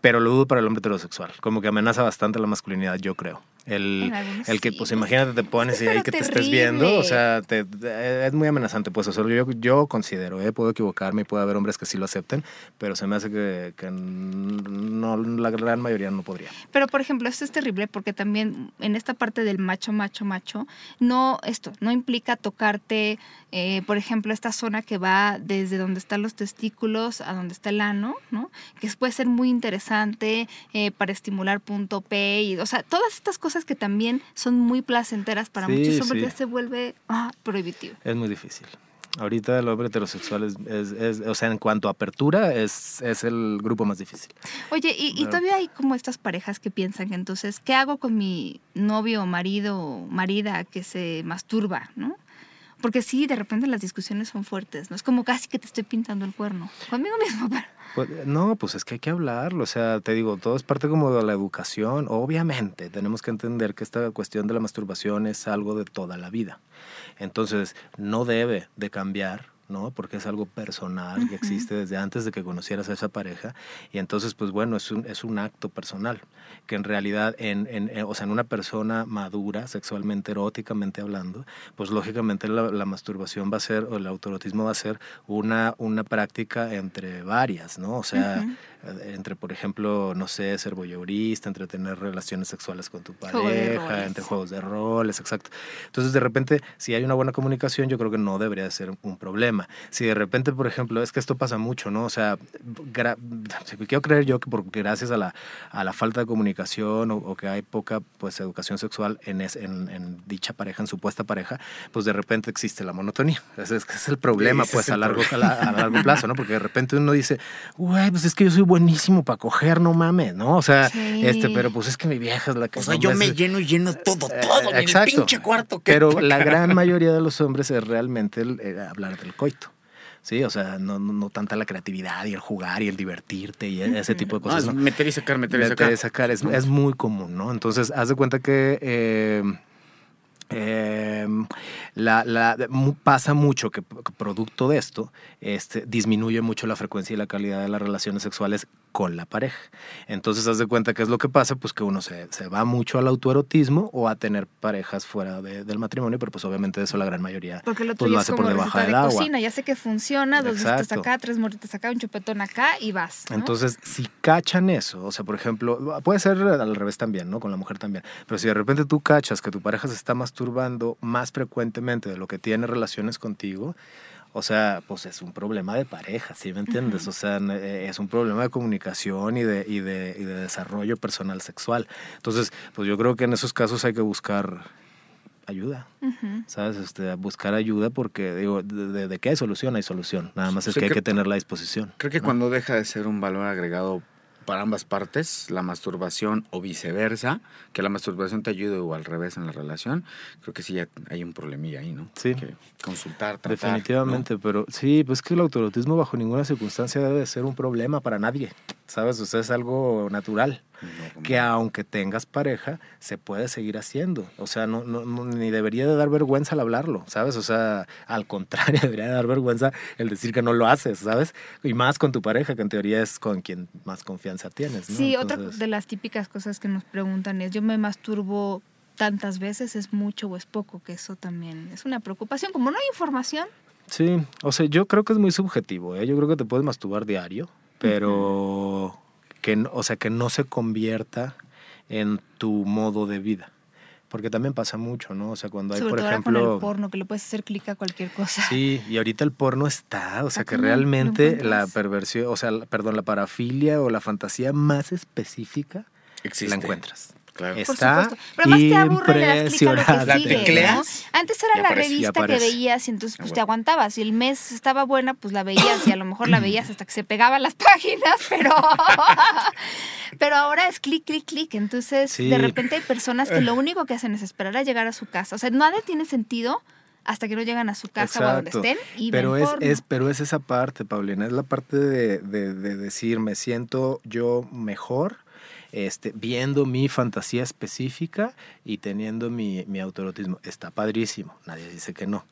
Pero lo dudo para el hombre heterosexual. Como que amenaza bastante la masculinidad, yo creo. El, el que, pues imagínate, te pones y ahí que te estés viendo, o sea, te, es muy amenazante, pues, eso yo, yo considero, ¿eh? puedo equivocarme y puede haber hombres que sí lo acepten, pero se me hace que, que no, la gran mayoría no podría. Pero, por ejemplo, esto es terrible porque también en esta parte del macho, macho, macho, no, esto, no implica tocarte, eh, por ejemplo, esta zona que va desde donde están los testículos a donde está el ano, ¿no? Que puede ser muy interesante eh, para estimular punto P, y, o sea, todas estas cosas que también son muy placenteras para muchos hombres, ya se vuelve ah, prohibitivo. Es muy difícil. Ahorita el hombre heterosexual es, es, o sea, en cuanto a apertura, es, es el grupo más difícil. Oye, y, y, todavía hay como estas parejas que piensan que entonces, ¿qué hago con mi novio, marido, o marida que se masturba, no? Porque sí, de repente las discusiones son fuertes, ¿no? Es como casi que te estoy pintando el cuerno. Conmigo mismo, pero... Pues, no, pues es que hay que hablarlo, o sea, te digo, todo es parte como de la educación. Obviamente, tenemos que entender que esta cuestión de la masturbación es algo de toda la vida. Entonces, no debe de cambiar ¿no? Porque es algo personal que existe desde antes de que conocieras a esa pareja. Y entonces, pues bueno, es un, es un acto personal, que en realidad, en, en, eh, o sea, en una persona madura, sexualmente, eróticamente hablando, pues lógicamente la, masturbación va a ser, o el autorotismo va a ser una, una práctica entre varias, ¿no? O sea, entre, por ejemplo, no sé, ser voyeurista, entre tener relaciones sexuales con tu pareja, entre juegos de roles, exacto. Entonces, de repente, si hay una buena comunicación, yo creo que no debería ser un problema. Si de repente, por ejemplo, es que esto pasa mucho, ¿no? O sea, quiero creer yo que por, gracias a la, a la falta de comunicación o, que hay poca pues educación sexual en, en, dicha pareja, en supuesta pareja, pues de repente existe la monotonía. Ese es, es el problema, pues, a largo, a, largo plazo, ¿no? Porque de repente uno dice, güey, pues es que yo soy buenísimo para coger, no mames, ¿no? O sea, este, pero pues es que mi vieja es la que... O sea, yo me lleno y lleno todo, eh, todo, en el pinche cuarto. Que pero la gran mayoría de los hombres es realmente el, eh, hablar del coito. Sí, o sea, no, no, tanta la creatividad y el jugar y el divertirte y ese tipo de cosas. No, meter y sacar, meter y sacar. Meter y sacar es, es, muy común, ¿no? Entonces, haz de cuenta que eh, eh, la, la, pasa mucho que, producto de esto este, disminuye mucho la frecuencia y la calidad de las relaciones sexuales con la pareja. Entonces, haz de cuenta que es lo que pasa, pues que uno se, se va mucho al autoerotismo o a tener parejas fuera del matrimonio, pero pues obviamente eso la gran mayoría Porque lo, pues, lo hace por debajo del de agua. Cocina. Ya sé que funciona, dos besitos acá, tres morritas acá, un chupetón acá y vas. Entonces, si cachan eso, o sea, por ejemplo, puede ser al revés también, ¿no? Con la mujer también, pero si de repente tú cachas que tu pareja se está masturbando más frecuentemente de lo que tiene relaciones contigo, o sea, pues es un problema de pareja, ¿sí me entiendes? O sea, eh, es un problema de comunicación y de, y, de, y de desarrollo personal sexual. Entonces, pues yo creo que en esos casos hay que buscar ayuda, ¿sabes? Este, buscar ayuda porque, digo, de, de, qué hay solución, hay solución. Nada más es que hay que tener la disposición. Creo que cuando deja de ser un valor agregado para ambas partes, la masturbación o viceversa, que la masturbación te ayude o al revés en la relación, creo que sí ya hay un problemilla ahí, ¿no? Sí. Que consultar, tratar. Definitivamente, pero sí, pues que el autorotismo bajo ninguna circunstancia debe ser un problema para nadie, ¿sabes? O sea, es algo natural que aunque tengas pareja, se puede seguir haciendo. O sea, no, no, ni debería de dar vergüenza al hablarlo, ¿sabes? O sea, al contrario, debería de dar vergüenza el decir que no lo haces, ¿sabes? Y más con tu pareja, que en teoría es con quien más confianza tienes. ¿no? Sí, otra de las típicas cosas que nos preguntan es, yo me masturbo tantas veces, ¿es mucho o es poco? Que eso también es una preocupación. Como no hay información, Sí, o sea, yo creo que es muy subjetivo, ¿eh? Yo creo que te puedes masturbar diario, pero que, o sea, que no se convierta en tu modo de vida. Porque también pasa mucho, ¿no? O sea, cuando hay, por ejemplo. Con el porno, que le puedes hacer clic a cualquier cosa. Sí, y ahorita el porno está, o sea, que realmente la perversión, o sea, perdón, la parafilia o la fantasía más específica la encuentras. Claro. Está Pero más te aburre le das lo que sigue, Antes era la revista que veías y entonces pues te aguantabas. Si el mes estaba buena, pues la veías y a lo mejor la veías hasta que se pegaban las páginas, pero, pero ahora es clic, clic, clic. Entonces de repente hay personas que lo único que hacen es esperar a llegar a su casa. O sea, nada tiene sentido hasta que no llegan a su casa o a donde estén y pero es, es, pero es esa parte Paulina. Es la parte de, de, de decir me siento yo mejor este, viendo mi fantasía específica y teniendo mi, mi autorotismo. Está padrísimo, nadie dice que no,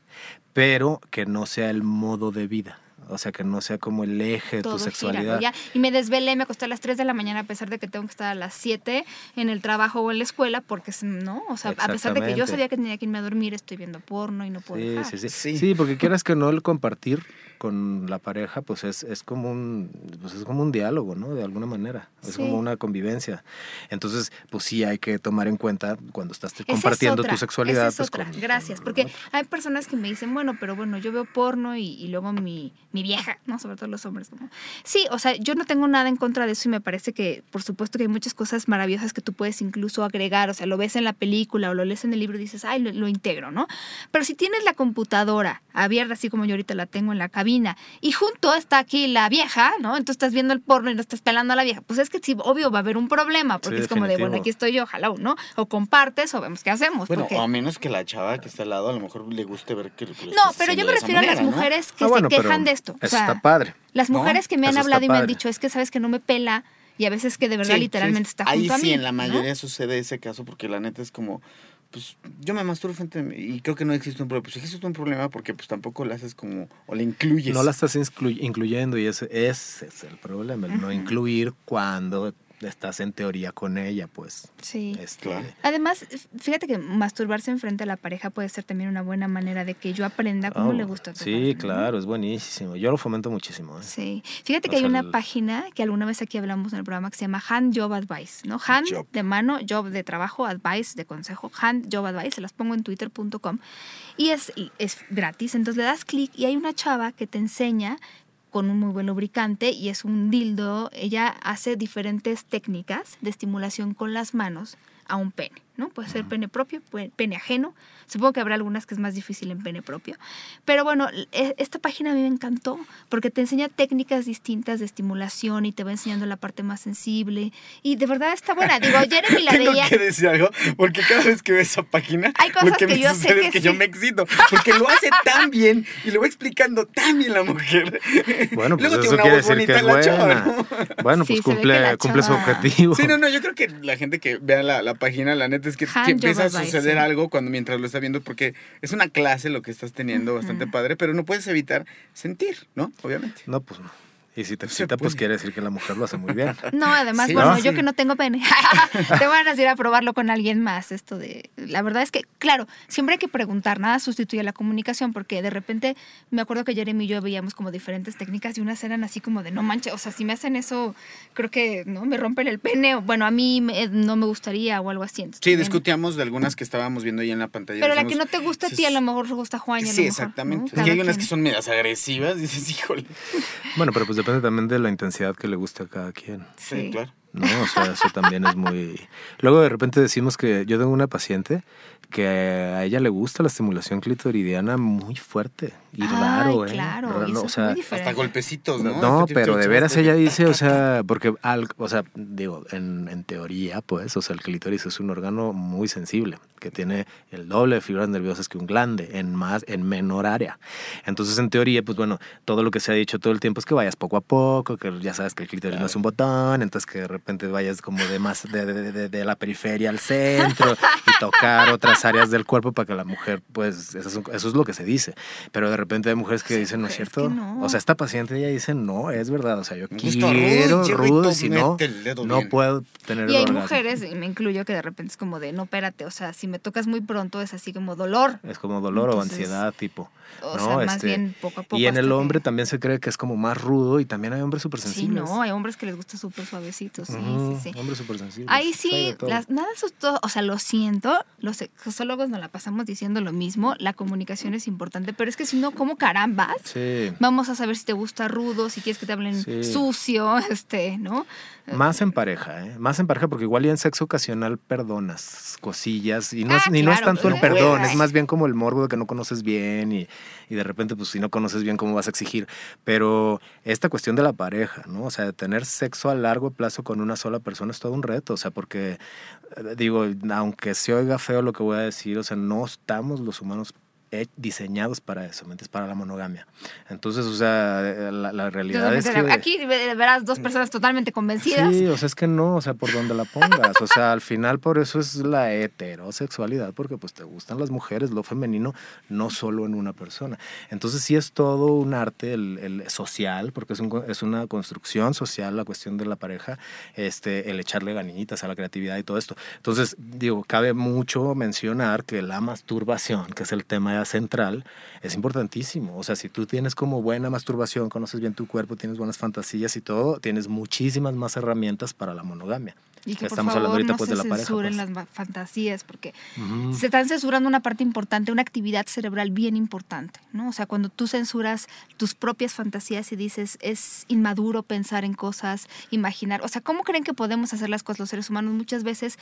pero que no sea el modo de vida. O sea, que no sea como el eje de tu sexualidad. Y me desvelé, me acosté a las 3 de la mañana a pesar de que tengo que estar a las 7 en el trabajo o en la escuela, porque no, o sea, a pesar de que yo sabía que tenía que irme a dormir, estoy viendo porno y no puedo sí, Sí, sí, sí. Sí, porque quieras que no el compartir con la pareja, pues es, es, como un, pues es como un diálogo, ¿no? De alguna manera. Es como una convivencia. Entonces, pues sí hay que tomar en cuenta cuando estás compartiendo tu sexualidad. Esa es pues, otra. Gracias. Porque hay personas que me dicen, bueno, pero bueno, yo veo porno y, luego mi, mi, vieja, ¿no? Sobre todo los hombres. Como... Sí, o sea, yo no tengo nada en contra de eso y me parece que, por supuesto, que hay muchas cosas maravillosas que tú puedes incluso agregar. O sea, lo ves en la película o lo lees en el libro y dices, ay, lo, lo integro, ¿no? Pero si tienes la computadora abierta, así como yo ahorita la tengo en la cabina, y junto está aquí la vieja, ¿no? Entonces estás viendo el porno y no estás pelando a la vieja. Pues es que sí, obvio va a haber un problema, porque es como de, bueno, aquí estoy yo, ojalá, ¿no? O compartes o vemos qué hacemos. Bueno, o a menos que la chava que está al lado a lo mejor le guste ver que... no, pero yo me refiero a las mujeres que ah, se quejan de esto. Eso está padre. Las mujeres que me han hablado y me han dicho, es que sabes que no me pela y a veces que de verdad literalmente está junto Ahí a mí. sí, en la mayoría sucede ese caso porque la neta es como pues yo me masturbo frente a mí y creo que no existe un problema. Pues existe un problema porque pues tampoco la haces como, o le incluyes. No la estás incluyendo y ese, ese es el problema, el no incluir cuando estás en teoría con ella, pues. Sí. Este, Además, fíjate que masturbarse enfrente a la pareja puede ser también una buena manera de que yo aprenda cómo oh, le gusta a tu Sí, claro, es buenísimo. Yo lo fomento muchísimo. ¿eh? Sí. Fíjate que hay una página que alguna vez aquí hablamos en el programa que se llama Hand Job Advice, ¿no? Hand de mano, job de trabajo, advice de consejo, Hand Job Advice, se las pongo en twitter.com y es, es gratis, entonces le das clic y hay una chava que te enseña con un muy buen lubricante y es un dildo. Ella hace diferentes técnicas de estimulación con las manos a un pene, ¿no? Puede ser pene propio, pene ajeno. Supongo que habrá algunas que es más difícil en pene propio. Pero bueno, e, esta página a mí me encantó porque te enseña técnicas distintas de estimulación y te va enseñando la parte más sensible. Y de verdad está buena. Digo, Jeremy la Tengo que decir algo, porque cada vez que veo esa página, hay cosas que, yo sé que, yo me excito. Porque lo hace tan bien y lo va explicando tan bien la mujer. Bueno, pues eso quiere decir que es buena. Bueno, pues cumple, cumple su objetivo. Sí, no, no, yo creo que la gente que vea la, la página, la neta es que, empieza a suceder algo cuando mientras lo está viendo, porque es una clase lo que estás teniendo bastante padre, pero no puedes evitar sentir, ¿no? Obviamente. No, pues no. Y si te excita, pues quiere decir que la mujer lo hace muy bien. No, además, bueno, yo que no tengo pene, te van a ir a probarlo con alguien más. Esto de. La verdad es que, claro, siempre hay que preguntar, nada sustituye la comunicación, porque de repente me acuerdo que Jeremy y yo veíamos como diferentes técnicas y unas eran así como de no manches, o sea, si me hacen eso, creo que no me rompen el pene, bueno, a mí no me gustaría o algo así. sí, discutíamos de algunas que estábamos viendo ahí en la pantalla. Pero la que no te gusta a ti, a lo mejor le gusta a Juan. sí, exactamente. Es que hay unas que son medias agresivas, dices, híjole. Bueno, pero pues depende también de la intensidad que le guste a cada quien. Sí, claro. ¿No? O sea, eso también es muy... Luego de repente decimos que yo tengo una paciente que a ella le gusta la estimulación clitoridiana muy fuerte y raro, ¿eh? Claro, o sea, hasta golpecitos, ¿no? No, pero de veras ella dice, o sea, porque, al, o sea, digo, en, en, teoría, pues, o sea, el clítoris es un órgano muy sensible, que tiene el doble de fibras nerviosas que un glande, en más, en menor área. Entonces, en teoría, pues bueno, todo lo que se ha dicho todo el tiempo es que vayas poco a poco, que ya sabes que el clítoris no es un botón, entonces que de repente vayas como de más de, de, de, la periferia al centro y tocar otras áreas del cuerpo para que la mujer, pues, eso es, lo que se dice. Pero de repente hay mujeres que dicen, ¿no es cierto? O sea, esta paciente ella dice, no, es verdad. O sea, yo quiero rudo y si no, no puedo tener Y hay mujeres, y me incluyo, que de repente es como de, no, espérate, o sea, si me tocas muy pronto es así como dolor. Es como dolor o ansiedad, tipo. O sea, más este, bien poco a poco. Y en el hombre también se cree que es como más rudo y también hay hombres súper sensibles. Sí, no, hay hombres que les gusta súper suavecitos, sí, sí, sí. Hombres súper sensibles. Ahí sí, las, nada, o sea, lo siento, los sexólogos nos la pasamos diciendo lo mismo, la comunicación es importante, pero es que si no, ¿cómo carambas? Sí. Vamos a saber si te gusta rudo, si quieres que te hablen sucio, este, ¿no? Más en pareja, ¿eh? Más en pareja, porque igual y en sexo ocasional perdonas cosillas. Y no, es, ah, no es tanto el perdón, es más bien como el morbo de que no conoces bien y, y, de repente, pues si no conoces bien, ¿cómo vas a exigir? Pero esta cuestión de la pareja, ¿no? O sea, tener sexo a largo plazo con una sola persona es todo un reto. O sea, porque, eh, digo, aunque se oiga feo lo que voy a decir, o sea, no estamos los humanos diseñados para eso, ¿me Para la monogamia. Entonces, o sea, eh, la, realidad es que... Aquí verás dos personas totalmente convencidas. Sí, o sea, es que no, o sea, por donde la pongas. O sea, al final por eso es la heterosexualidad, porque pues te gustan las mujeres, lo femenino, no solo en una persona. Entonces sí es todo un arte el, social, porque es, un, es una construcción social la cuestión de la pareja, este, el echarle ganitas a la creatividad y todo esto. Entonces, digo, cabe mucho mencionar que la masturbación, que es el tema de central, es importantísimo. O sea, si tú tienes como buena masturbación, conoces bien tu cuerpo, tienes buenas fantasías y todo, tienes muchísimas más herramientas para la monogamia. Y que Estamos por favor, hablando ahorita no pues, se de la censuren pues. las fantasías, porque se están censurando una parte importante, una actividad cerebral bien importante, ¿no? O sea, cuando tú censuras tus propias fantasías y dices, es inmaduro pensar en cosas, imaginar, o sea, ¿cómo creen que podemos hacer las cosas los seres humanos? Muchas veces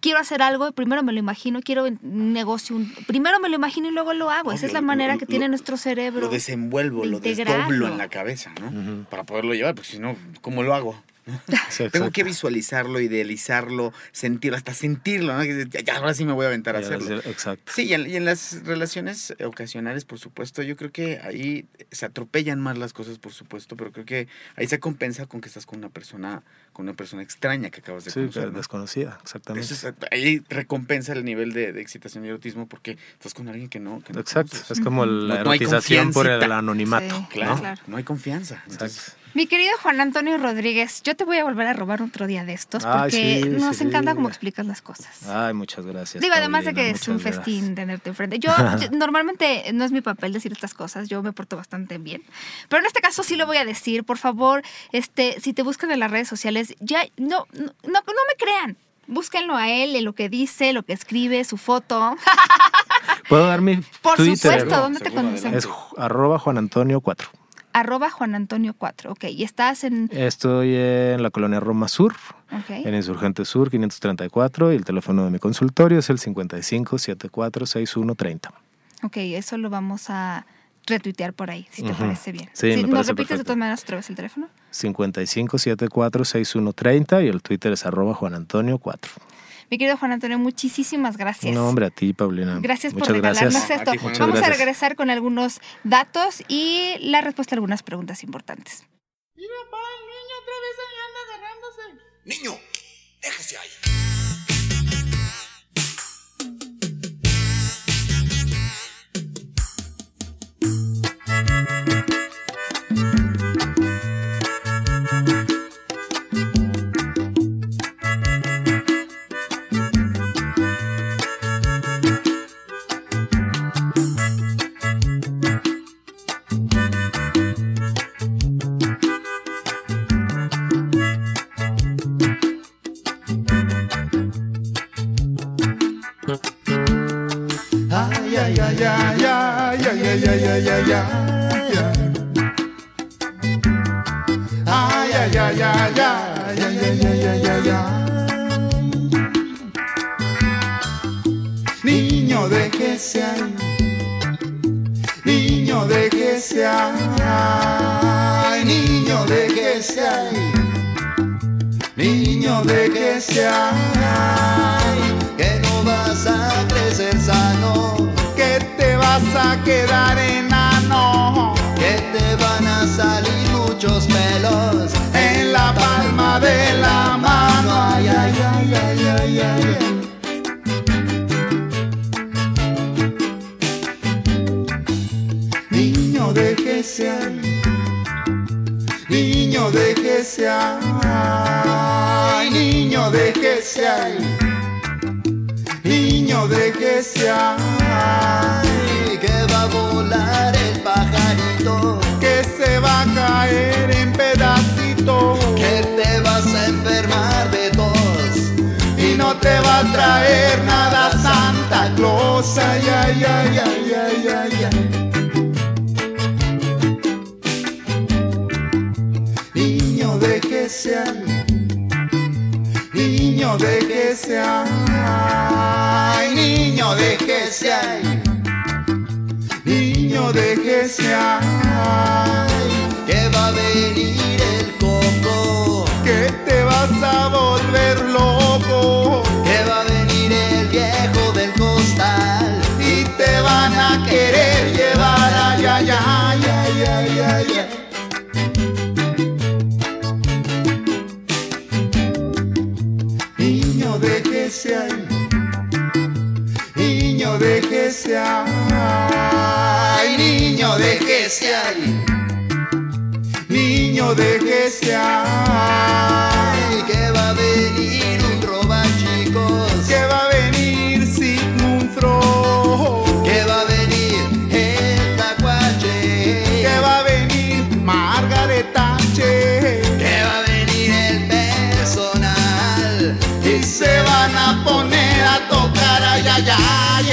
quiero hacer algo, primero me lo imagino, quiero un negocio, primero me lo imagino y luego lo hago. Esa es la manera que tiene nuestro cerebro. Lo desenvuelvo, lo desdoblo en la cabeza, ¿no? Para poderlo llevar, porque si no, ¿cómo lo hago? Tengo que visualizarlo, idealizarlo, sentirlo, hasta sentirlo, ¿no? Ya, ahora sí me voy a aventar a hacerlo. Exacto. Sí, y en, las relaciones ocasionales, por supuesto, yo creo que ahí se atropellan más las cosas, por supuesto, pero creo que ahí se compensa con que estás con una persona, con una persona extraña que acabas de sí, conocer. desconocida, exactamente. ahí recompensa el nivel de, excitación y erotismo porque estás con alguien que no. Exacto, es como la erotización por el anonimato. claro, no hay confianza. Exacto. Mi querido Juan Antonio Rodríguez, yo te voy a volver a robar otro día de estos porque nos encanta cómo explicas las cosas. Ay, muchas gracias. Digo, además de que es un festín tenerte enfrente. Yo, normalmente no es mi papel decir estas cosas, yo me porto bastante bien, pero en este caso sí lo voy a decir. Por favor, este, si te buscan en las redes sociales, ya no, no, no, me crean. Búsquenlo a él, en lo que dice, lo que escribe, su foto. ¿Puedo dar mi Por supuesto, ¿dónde te conocen? Es arroba Juan Antonio 4 arroba Juan Antonio 4. Ok, ¿y estás en...? Estoy en la colonia Roma Sur, en Insurgente Sur 534 y el teléfono de mi consultorio es el 55 74 6130. Ok, eso lo vamos a retuitear por ahí, si te parece bien. Sí, me ¿Nos repites de todas maneras otra vez el teléfono? 55 74 6130 y el Twitter es arroba Juan Antonio 4. Mi querido Juan Antonio, muchísimas gracias. No, hombre, a ti, Paulina. Gracias por regalarnos esto. Vamos a regresar con algunos datos y la respuesta a algunas preguntas importantes. Mira, pa, el niño otra vez anda agarrándose. Niño, déjese ahí. Niño de Geseal, niño de Geseal, niño de Geseal, niño de Geseal, que va a volar el pajarito, que se va a caer en pedazos te va a traer nada Santa Claus. Ay, ay, ay, ay, ay, ay, ay. Niño, de que sea, niño, de que sea, ay, niño, de que sea, niño, de que sea, ay, que va a venir el coco, que te vas a volver loco. van a querer llevar allá, allá, allá, allá, allá, allá. Niño, déjese ahí. Niño, déjese ahí. Niño, déjese ahí. Niño, déjese ahí. Que va a venir un rojo.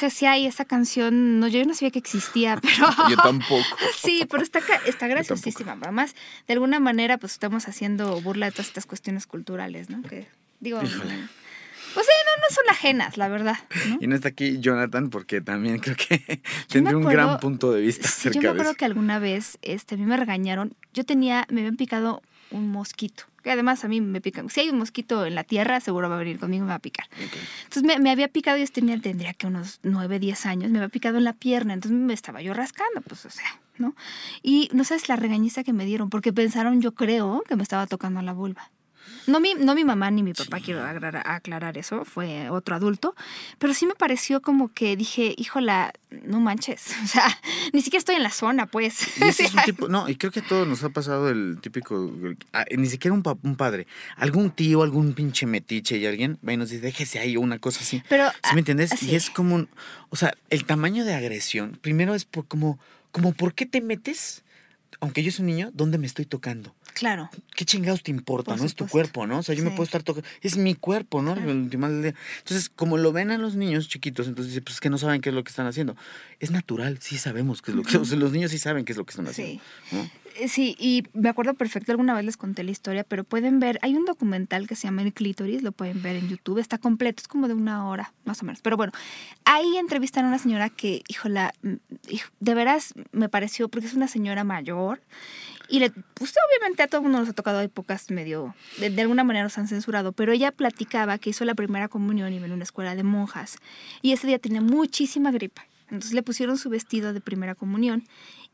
Niño de GCI, esa canción, no, yo no sabía que existía, pero... yo tampoco. sí, pero está, está graciosísima. Además, de alguna manera, pues estamos haciendo burla de todas estas cuestiones culturales, ¿no? Que, digo... Pues sí, no, no son ajenas, la verdad. Y no está aquí Jonathan porque también creo que tendría un gran punto de vista acerca Yo me acuerdo que alguna vez este, a mí me regañaron. Yo tenía, me habían picado un mosquito. Que además a mí me pican. Si hay un mosquito en la tierra, seguro va a venir conmigo y me va a picar. Entonces me, me, había picado, yo tenía, tendría que unos 9, 10 años, me había picado en la pierna. Entonces me estaba yo rascando, pues o sea, ¿no? Y no sabes la regañiza que me dieron, porque pensaron, yo creo, que me estaba tocando la vulva. No mi, no mi mamá ni mi papá, quiero aclarar, eso, fue otro adulto, pero sí me pareció como que dije, híjola, no manches, o sea, ni siquiera estoy en la zona, pues. no, y creo que a todos nos ha pasado el típico, ah, ni siquiera un, un, padre, algún tío, algún pinche metiche y alguien va y nos dice, déjese ahí una cosa así. Pero, ¿Sí me ah, entiendes? Y es como, o sea, el tamaño de agresión, primero es por, como, como, ¿por qué te metes? Aunque yo soy un niño, ¿dónde me estoy tocando? Claro. ¿Qué chingados te importa? no es tu cuerpo, ¿no? O sea, yo me puedo estar tocando. Es mi cuerpo, ¿no? Entonces, como lo ven a los niños chiquitos, entonces dicen, pues es que no saben qué es lo que están haciendo. Es natural, sí sabemos qué es lo que. O sea, los niños sí saben qué es lo que están haciendo. Sí. Sí, y me acuerdo perfecto, alguna vez les conté la historia, pero pueden ver, hay un documental que se llama El Clítoris, lo pueden ver en YouTube, está completo, es como de una hora, más o menos. Pero bueno, ahí entrevistan a una señora que, híjola, mm, de veras me pareció, porque es una señora mayor, y le, pues obviamente a todo el mundo nos ha tocado épocas medio, de, de, alguna manera nos han censurado, pero ella platicaba que hizo la primera comunión y en una escuela de monjas, y ese día tenía muchísima gripa. Entonces le pusieron su vestido de primera comunión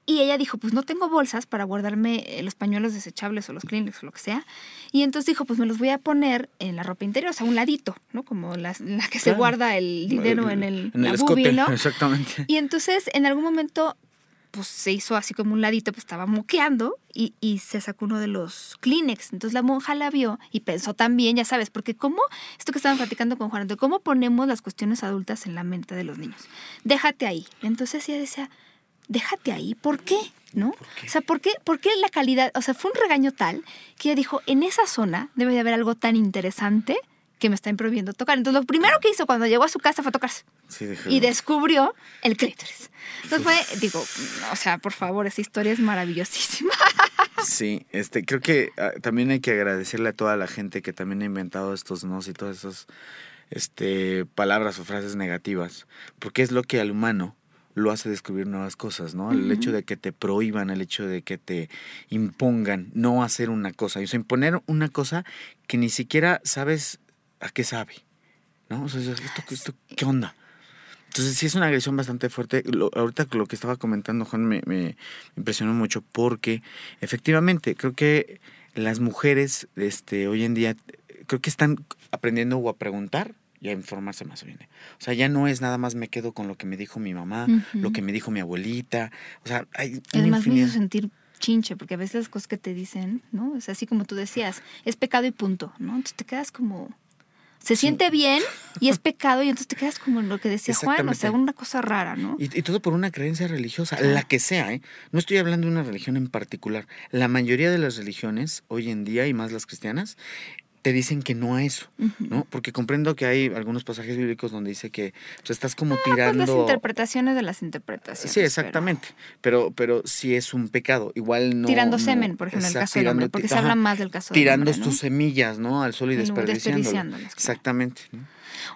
y ella dijo, pues no tengo bolsas para guardarme eh, los pañuelos desechables o los clínicos o lo que sea. Y entonces dijo, pues me los voy a poner en la ropa interior, o sea, un ladito, ¿no? Como la, la que se guarda el dinero en el, en el escote, ¿no? Exactamente. Y entonces en algún momento, pues se hizo así como un ladito, pues estaba moqueando y, y se sacó uno de los Kleenex. Entonces la monja la vio y pensó también, ya sabes, porque cómo, esto que estaban platicando con Juan, de cómo ponemos las cuestiones adultas en la mente de los niños. Déjate ahí. Entonces ella decía déjate ahí, ¿por qué? ¿No? O sea, ¿por qué, ¿por qué la calidad? O sea, fue un regaño tal que ella dijo, en esa zona debe de haber algo tan interesante que me está improviendo tocar. Entonces, lo primero que hizo cuando llegó a su casa fue tocarse. Sí, y descubrió el clítoris. Entonces fue, digo, o sea, por favor, esa historia es maravillosísima. Sí, este, creo que ah, también hay que agradecerle a toda la gente que también ha inventado estos nos y todas esas este, palabras o frases negativas, porque es lo que al humano lo hace descubrir nuevas cosas, ¿no? El hecho de que te prohíban, el hecho de que te impongan no hacer una cosa, o sea, imponer una cosa que ni siquiera sabes a qué sabe, ¿no? O sea, ¿esto, qué onda? Entonces sí es una agresión bastante fuerte. Lo, ahorita lo que estaba comentando Juan me, me impresionó mucho porque efectivamente creo que las mujeres este, hoy en día creo que están aprendiendo o a preguntar y a informarse más bien. O sea, ya no es nada más me quedo con lo que me dijo mi mamá, lo que me dijo mi abuelita. O sea, hay Es más me sentir chinche, porque a veces las cosas que te dicen, ¿no? Es así como tú decías, es pecado y punto, ¿no? Entonces te quedas como... Se siente bien y es pecado y entonces te quedas como lo que decía Juan, o sea, una cosa rara, ¿no? Y, y todo por una creencia religiosa, la que sea, ¿eh? No estoy hablando de una religión en particular. La mayoría de las religiones hoy en día, y más las cristianas, te dicen que no a eso, ¿no? Porque comprendo que hay algunos pasajes bíblicos donde dice que pues, estás como tirando... Ah, pues las interpretaciones de las interpretaciones. Sí, exactamente. Pero, pero, sí es un pecado. Igual no... Tirando semen, por ejemplo, en el caso del hombre, porque se habla más del caso Tirando del hombre, tus semillas, ¿no? Al sol y desperdiciándolas. Exactamente.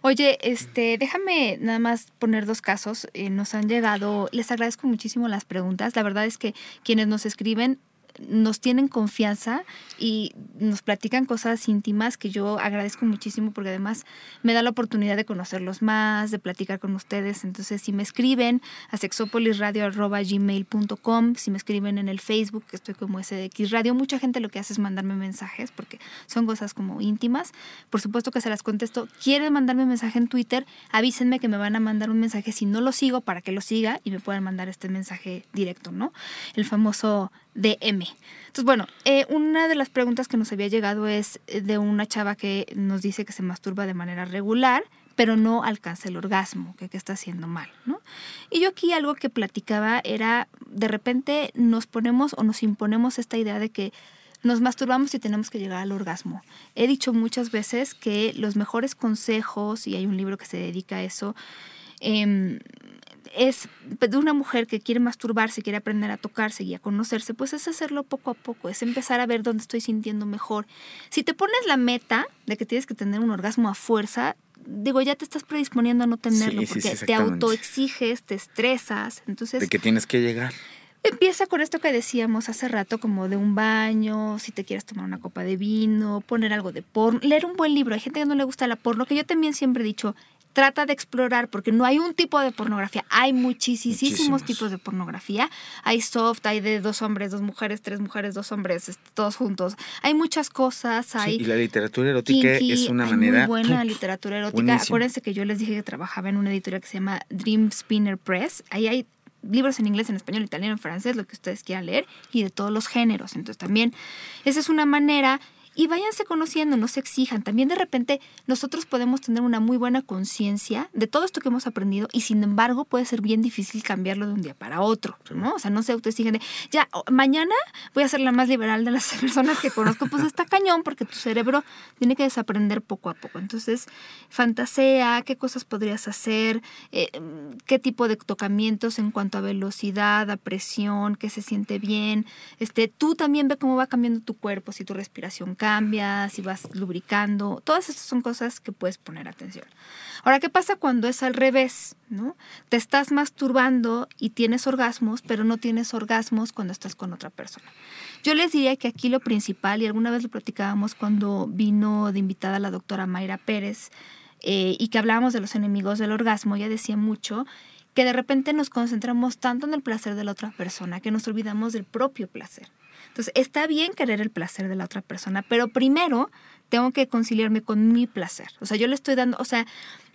Oye, este, déjame nada más poner dos casos. Eh, nos han llegado, les agradezco muchísimo las preguntas. La verdad es que quienes nos escriben nos tienen confianza y nos platican cosas íntimas que yo agradezco muchísimo porque además me da la oportunidad de conocerlos más, de platicar con ustedes. Entonces, si me escriben a sexopolisradio.gmail.com, si me escriben en el Facebook, que estoy como SDX Radio, mucha gente lo que hace es mandarme mensajes porque son cosas como íntimas. Por supuesto que se las contesto. Quieren mandarme mensaje en Twitter, avísenme que me van a mandar un mensaje si no lo sigo para que lo siga y me puedan mandar este mensaje directo, ¿no? El famoso DM. Entonces, bueno, eh, una de las preguntas que nos había llegado es eh, de una chava que nos dice que se masturba de manera regular, pero no alcanza el orgasmo, que, que está haciendo mal, ¿no? Y yo aquí algo que platicaba era, de repente nos ponemos o nos imponemos esta idea de que nos masturbamos y tenemos que llegar al orgasmo. He dicho muchas veces que los mejores consejos, y hay un libro que se dedica a eso, em, es de una mujer que quiere masturbarse, quiere aprender a tocarse y a conocerse, pues es hacerlo poco a poco, es empezar a ver dónde estoy sintiendo mejor. Si te pones la meta de que tienes que tener un orgasmo a fuerza, digo, ya te estás predisponiendo a no tenerlo porque te autoexiges, te estresas, entonces... De que tienes que llegar. Empieza con esto que decíamos hace rato, como de un baño, si te quieres tomar una copa de vino, poner algo de porno, leer un buen libro. Hay gente que no le gusta la porno, que yo también siempre he dicho, trata de explorar, porque no hay un tipo de pornografía, hay muchísimos, tipos de pornografía. Hay soft, hay de dos hombres, dos mujeres, tres mujeres, dos hombres, todos juntos. Hay muchas cosas. Hay y la literatura erótica es una manera. Muy buena literatura erótica. Acuérdense que yo les dije que trabajaba en una editorial que se llama Dream Spinner Press. Ahí hay libros en inglés, en español, italiano, en francés, lo que ustedes quieran leer, y de todos los géneros. Entonces también esa es una manera y váyanse conociendo, no se exijan. También de repente nosotros podemos tener una muy buena conciencia de todo esto que hemos aprendido y sin embargo puede ser bien difícil cambiarlo de un día para otro, ¿no? O sea, no se autoexigen de, ya, mañana voy a ser la más liberal de las personas que conozco, pues está cañón porque tu cerebro tiene que desaprender poco a poco. Entonces, fantasea, qué cosas podrías hacer, eh, qué tipo de tocamientos en cuanto a velocidad, a presión, qué se siente bien. Este, tú también ve cómo va cambiando tu cuerpo, si tu respiración cambia cambias, si vas lubricando, todas estas son cosas que puedes poner atención. Ahora, ¿qué pasa cuando es al revés? ¿no? Te estás masturbando y tienes orgasmos, pero no tienes orgasmos cuando estás con otra persona. Yo les diría que aquí lo principal, y alguna vez lo platicábamos cuando vino de invitada la doctora Mayra Pérez, eh, y que hablábamos de los enemigos del orgasmo, ella decía mucho que de repente nos concentramos tanto en el placer de la otra persona que nos olvidamos del propio placer. Entonces, está bien querer el placer de la otra persona, pero primero tengo que conciliarme con mi placer. O sea, yo le estoy dando, o sea,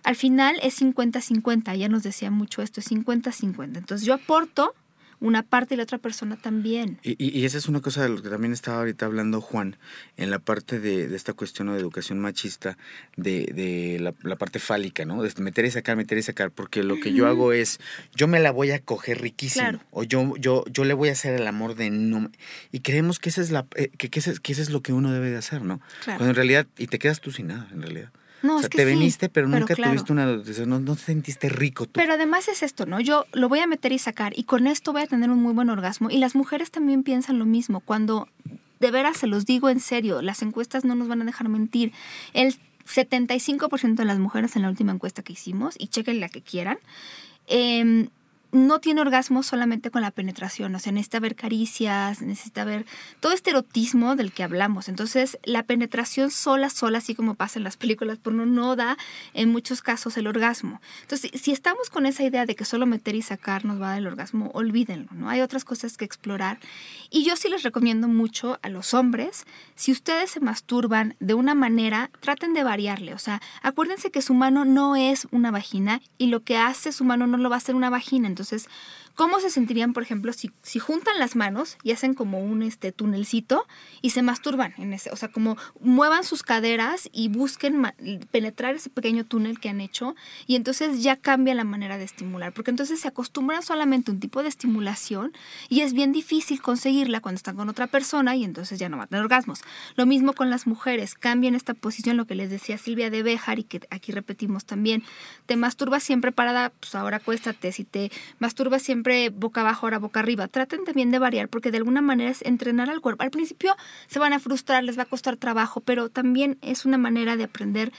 al final es 50-50, ya nos decía mucho esto, es 50-50. Entonces, yo aporto una parte y la otra persona también. Y, y, esa es una cosa de lo que también estaba ahorita hablando Juan, en la parte de, esta cuestión de educación machista, de, de la, parte fálica, ¿no? De meter y sacar, meter y sacar, porque lo que yo hago es, yo me la voy a coger riquísimo, o yo, yo, yo le voy a hacer el amor de no... Y creemos que, esa es la, eh, que, que, ese, que es lo que uno debe de hacer, ¿no? Cuando en realidad, y te quedas tú sin nada, en realidad. No, o sea, te veniste, pero, nunca tuviste una, no, no te sentiste rico tú. Pero además es esto, ¿no? Yo lo voy a meter y sacar y con esto voy a tener un muy buen orgasmo. Y las mujeres también piensan lo mismo. Cuando, de veras se los digo en serio, las encuestas no nos van a dejar mentir. El 75% de las mujeres en la última encuesta que hicimos, y chequen la que quieran, eh, no tiene orgasmo solamente con la penetración, o sea, necesita ver caricias, necesita ver todo este erotismo del que hablamos. Entonces, la penetración sola, sola, así como pasa en las películas porno, no da en muchos casos el orgasmo. Entonces, si estamos con esa idea de que solo meter y sacar nos va a el orgasmo, olvídenlo, ¿no? Hay otras cosas que explorar. Y yo sí les recomiendo mucho a los hombres, si ustedes se masturban de una manera, traten de variarle. O sea, acuérdense que su mano no es una vagina y lo que hace su mano no lo va a hacer una vagina. Entonces, entonces, ¿cómo se sentirían, por ejemplo, si, si juntan las manos y hacen como un este, tunelcito y se masturban en ese? O sea, como muevan sus caderas y busquen penetrar ese pequeño túnel que han hecho y entonces ya cambia la manera de estimular, porque entonces se acostumbran solamente a un tipo de estimulación y es bien difícil conseguirla cuando están con otra persona y entonces ya no van a tener orgasmos. Lo mismo con las mujeres, cambian esta posición, lo que les decía Silvia de Bejar y que aquí repetimos también, te masturbas siempre parada, pues ahora acuéstate, si te masturba siempre boca abajo, ahora boca arriba. Traten también de variar porque de alguna manera es entrenar al cuerpo. Al principio se van a frustrar, les va a costar trabajo, pero también es una manera de aprender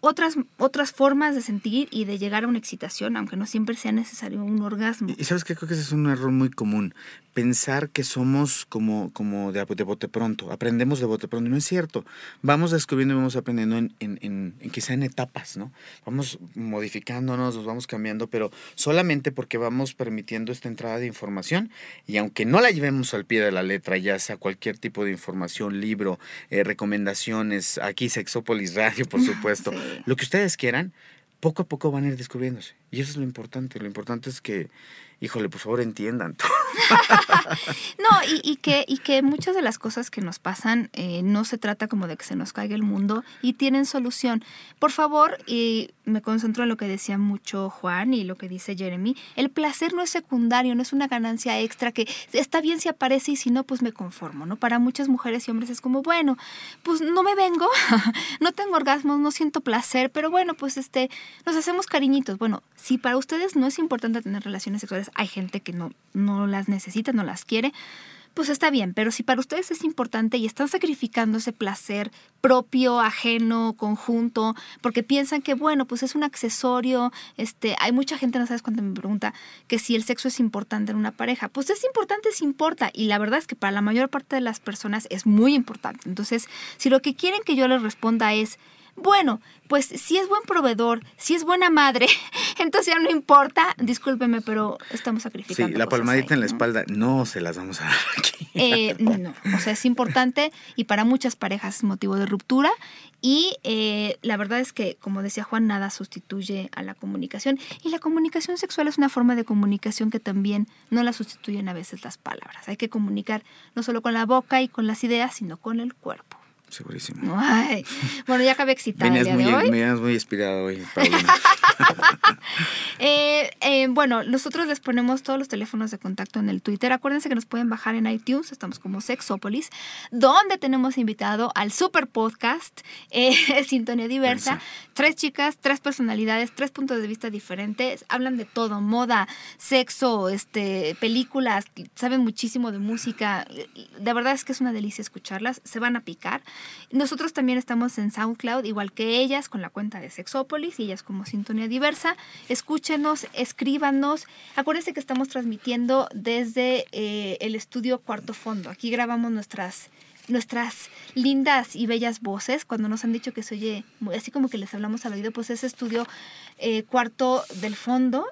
otras, otras formas de sentir y de llegar a una excitación, aunque no siempre sea necesario un orgasmo. Y sabes que creo que ese es un error muy común pensar que somos como, como de, de, bote pronto, aprendemos de bote pronto. No es cierto. Vamos descubriendo y vamos aprendiendo en, en, en, en quizá en etapas, ¿no? Vamos modificándonos, nos vamos cambiando, pero solamente porque vamos permitiendo esta entrada de información y aunque no la llevemos al pie de la letra, ya sea cualquier tipo de información, libro, eh, recomendaciones, aquí Sexópolis Radio, por supuesto, lo que ustedes quieran, poco a poco van a ir descubriéndose. Y eso es lo importante. Lo importante es que híjole, por favor entiendan. no, y, que, y que muchas de las cosas que nos pasan eh, no se trata como de que se nos caiga el mundo y tienen solución. Por favor, y me concentro en lo que decía mucho Juan y lo que dice Jeremy, el placer no es secundario, no es una ganancia extra que está bien si aparece y si no, pues me conformo, ¿no? Para muchas mujeres y hombres es como, bueno, pues no me vengo, no tengo orgasmos, no siento placer, pero bueno, pues este, nos hacemos cariñitos. Bueno, si para ustedes no es importante tener relaciones sexuales, hay gente que no, no las necesita, no las quiere, pues está bien, pero si para ustedes es importante y están sacrificando ese placer propio, ajeno, conjunto, porque piensan que, bueno, pues es un accesorio, este, hay mucha gente, no sabes cuánto me pregunta, que si el sexo es importante en una pareja, pues es importante, si importa, y la verdad es que para la mayor parte de las personas es muy importante. Entonces, si lo que quieren que yo les responda es, bueno, pues si es buen proveedor, si es buena madre, entonces ya no importa, discúlpeme, pero estamos sacrificando. Sí, la palmadita en la espalda no se las vamos a dar aquí. Eh, no, o sea, es importante y para muchas parejas es motivo de ruptura y eh, la verdad es que, como decía Juan, nada sustituye a la comunicación y la comunicación sexual es una forma de comunicación que también no la sustituyen a veces las palabras. Hay que comunicar no solo con la boca y con las ideas, sino con el cuerpo. Segurísimo. Ay, bueno, ya acabé excitada el día muy, de hoy. Me muy inspirado hoy, eh, eh, bueno, nosotros les ponemos todos los teléfonos de contacto en el Twitter. Acuérdense que nos pueden bajar en iTunes, estamos como Sexópolis, donde tenemos invitado al super podcast eh, Sintonía Diversa. Tres chicas, tres personalidades, tres puntos de vista diferentes. Hablan de todo, moda, sexo, este, películas, saben muchísimo de música. De verdad es que es una delicia escucharlas. Se van a picar. Nosotros también estamos en SoundCloud, igual que ellas, con la cuenta de Sexópolis y ellas como Sintonía Diversa. Escúchenos, escríbanos. Acuérdense que estamos transmitiendo desde eh, el estudio Cuarto Fondo. Aquí grabamos nuestras nuestras lindas y bellas voces, cuando nos han dicho que se oye, así como que les hablamos al oído, pues ese estudio eh, cuarto del fondo,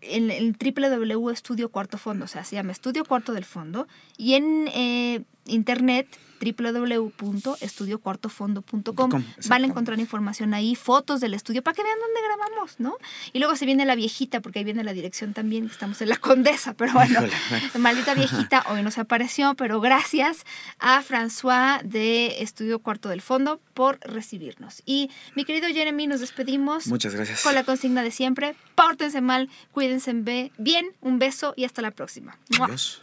en el www estudio cuarto fondo, o sea, se llama estudio cuarto del fondo, y en eh, internet www.estudiocuartofondo.com. Van a encontrar información ahí, fotos del estudio para que vean dónde grabamos, ¿no? Y luego se viene la viejita, porque ahí viene la dirección también, estamos en la Condesa, pero bueno, maldita viejita hoy nos apareció, pero gracias a François de Estudio Cuarto del Fondo por recibirnos. Y mi querido Jeremy, nos despedimos. Muchas gracias. Con la consigna de siempre, pórtense mal, cuídense bien, un beso y hasta la próxima. Adiós.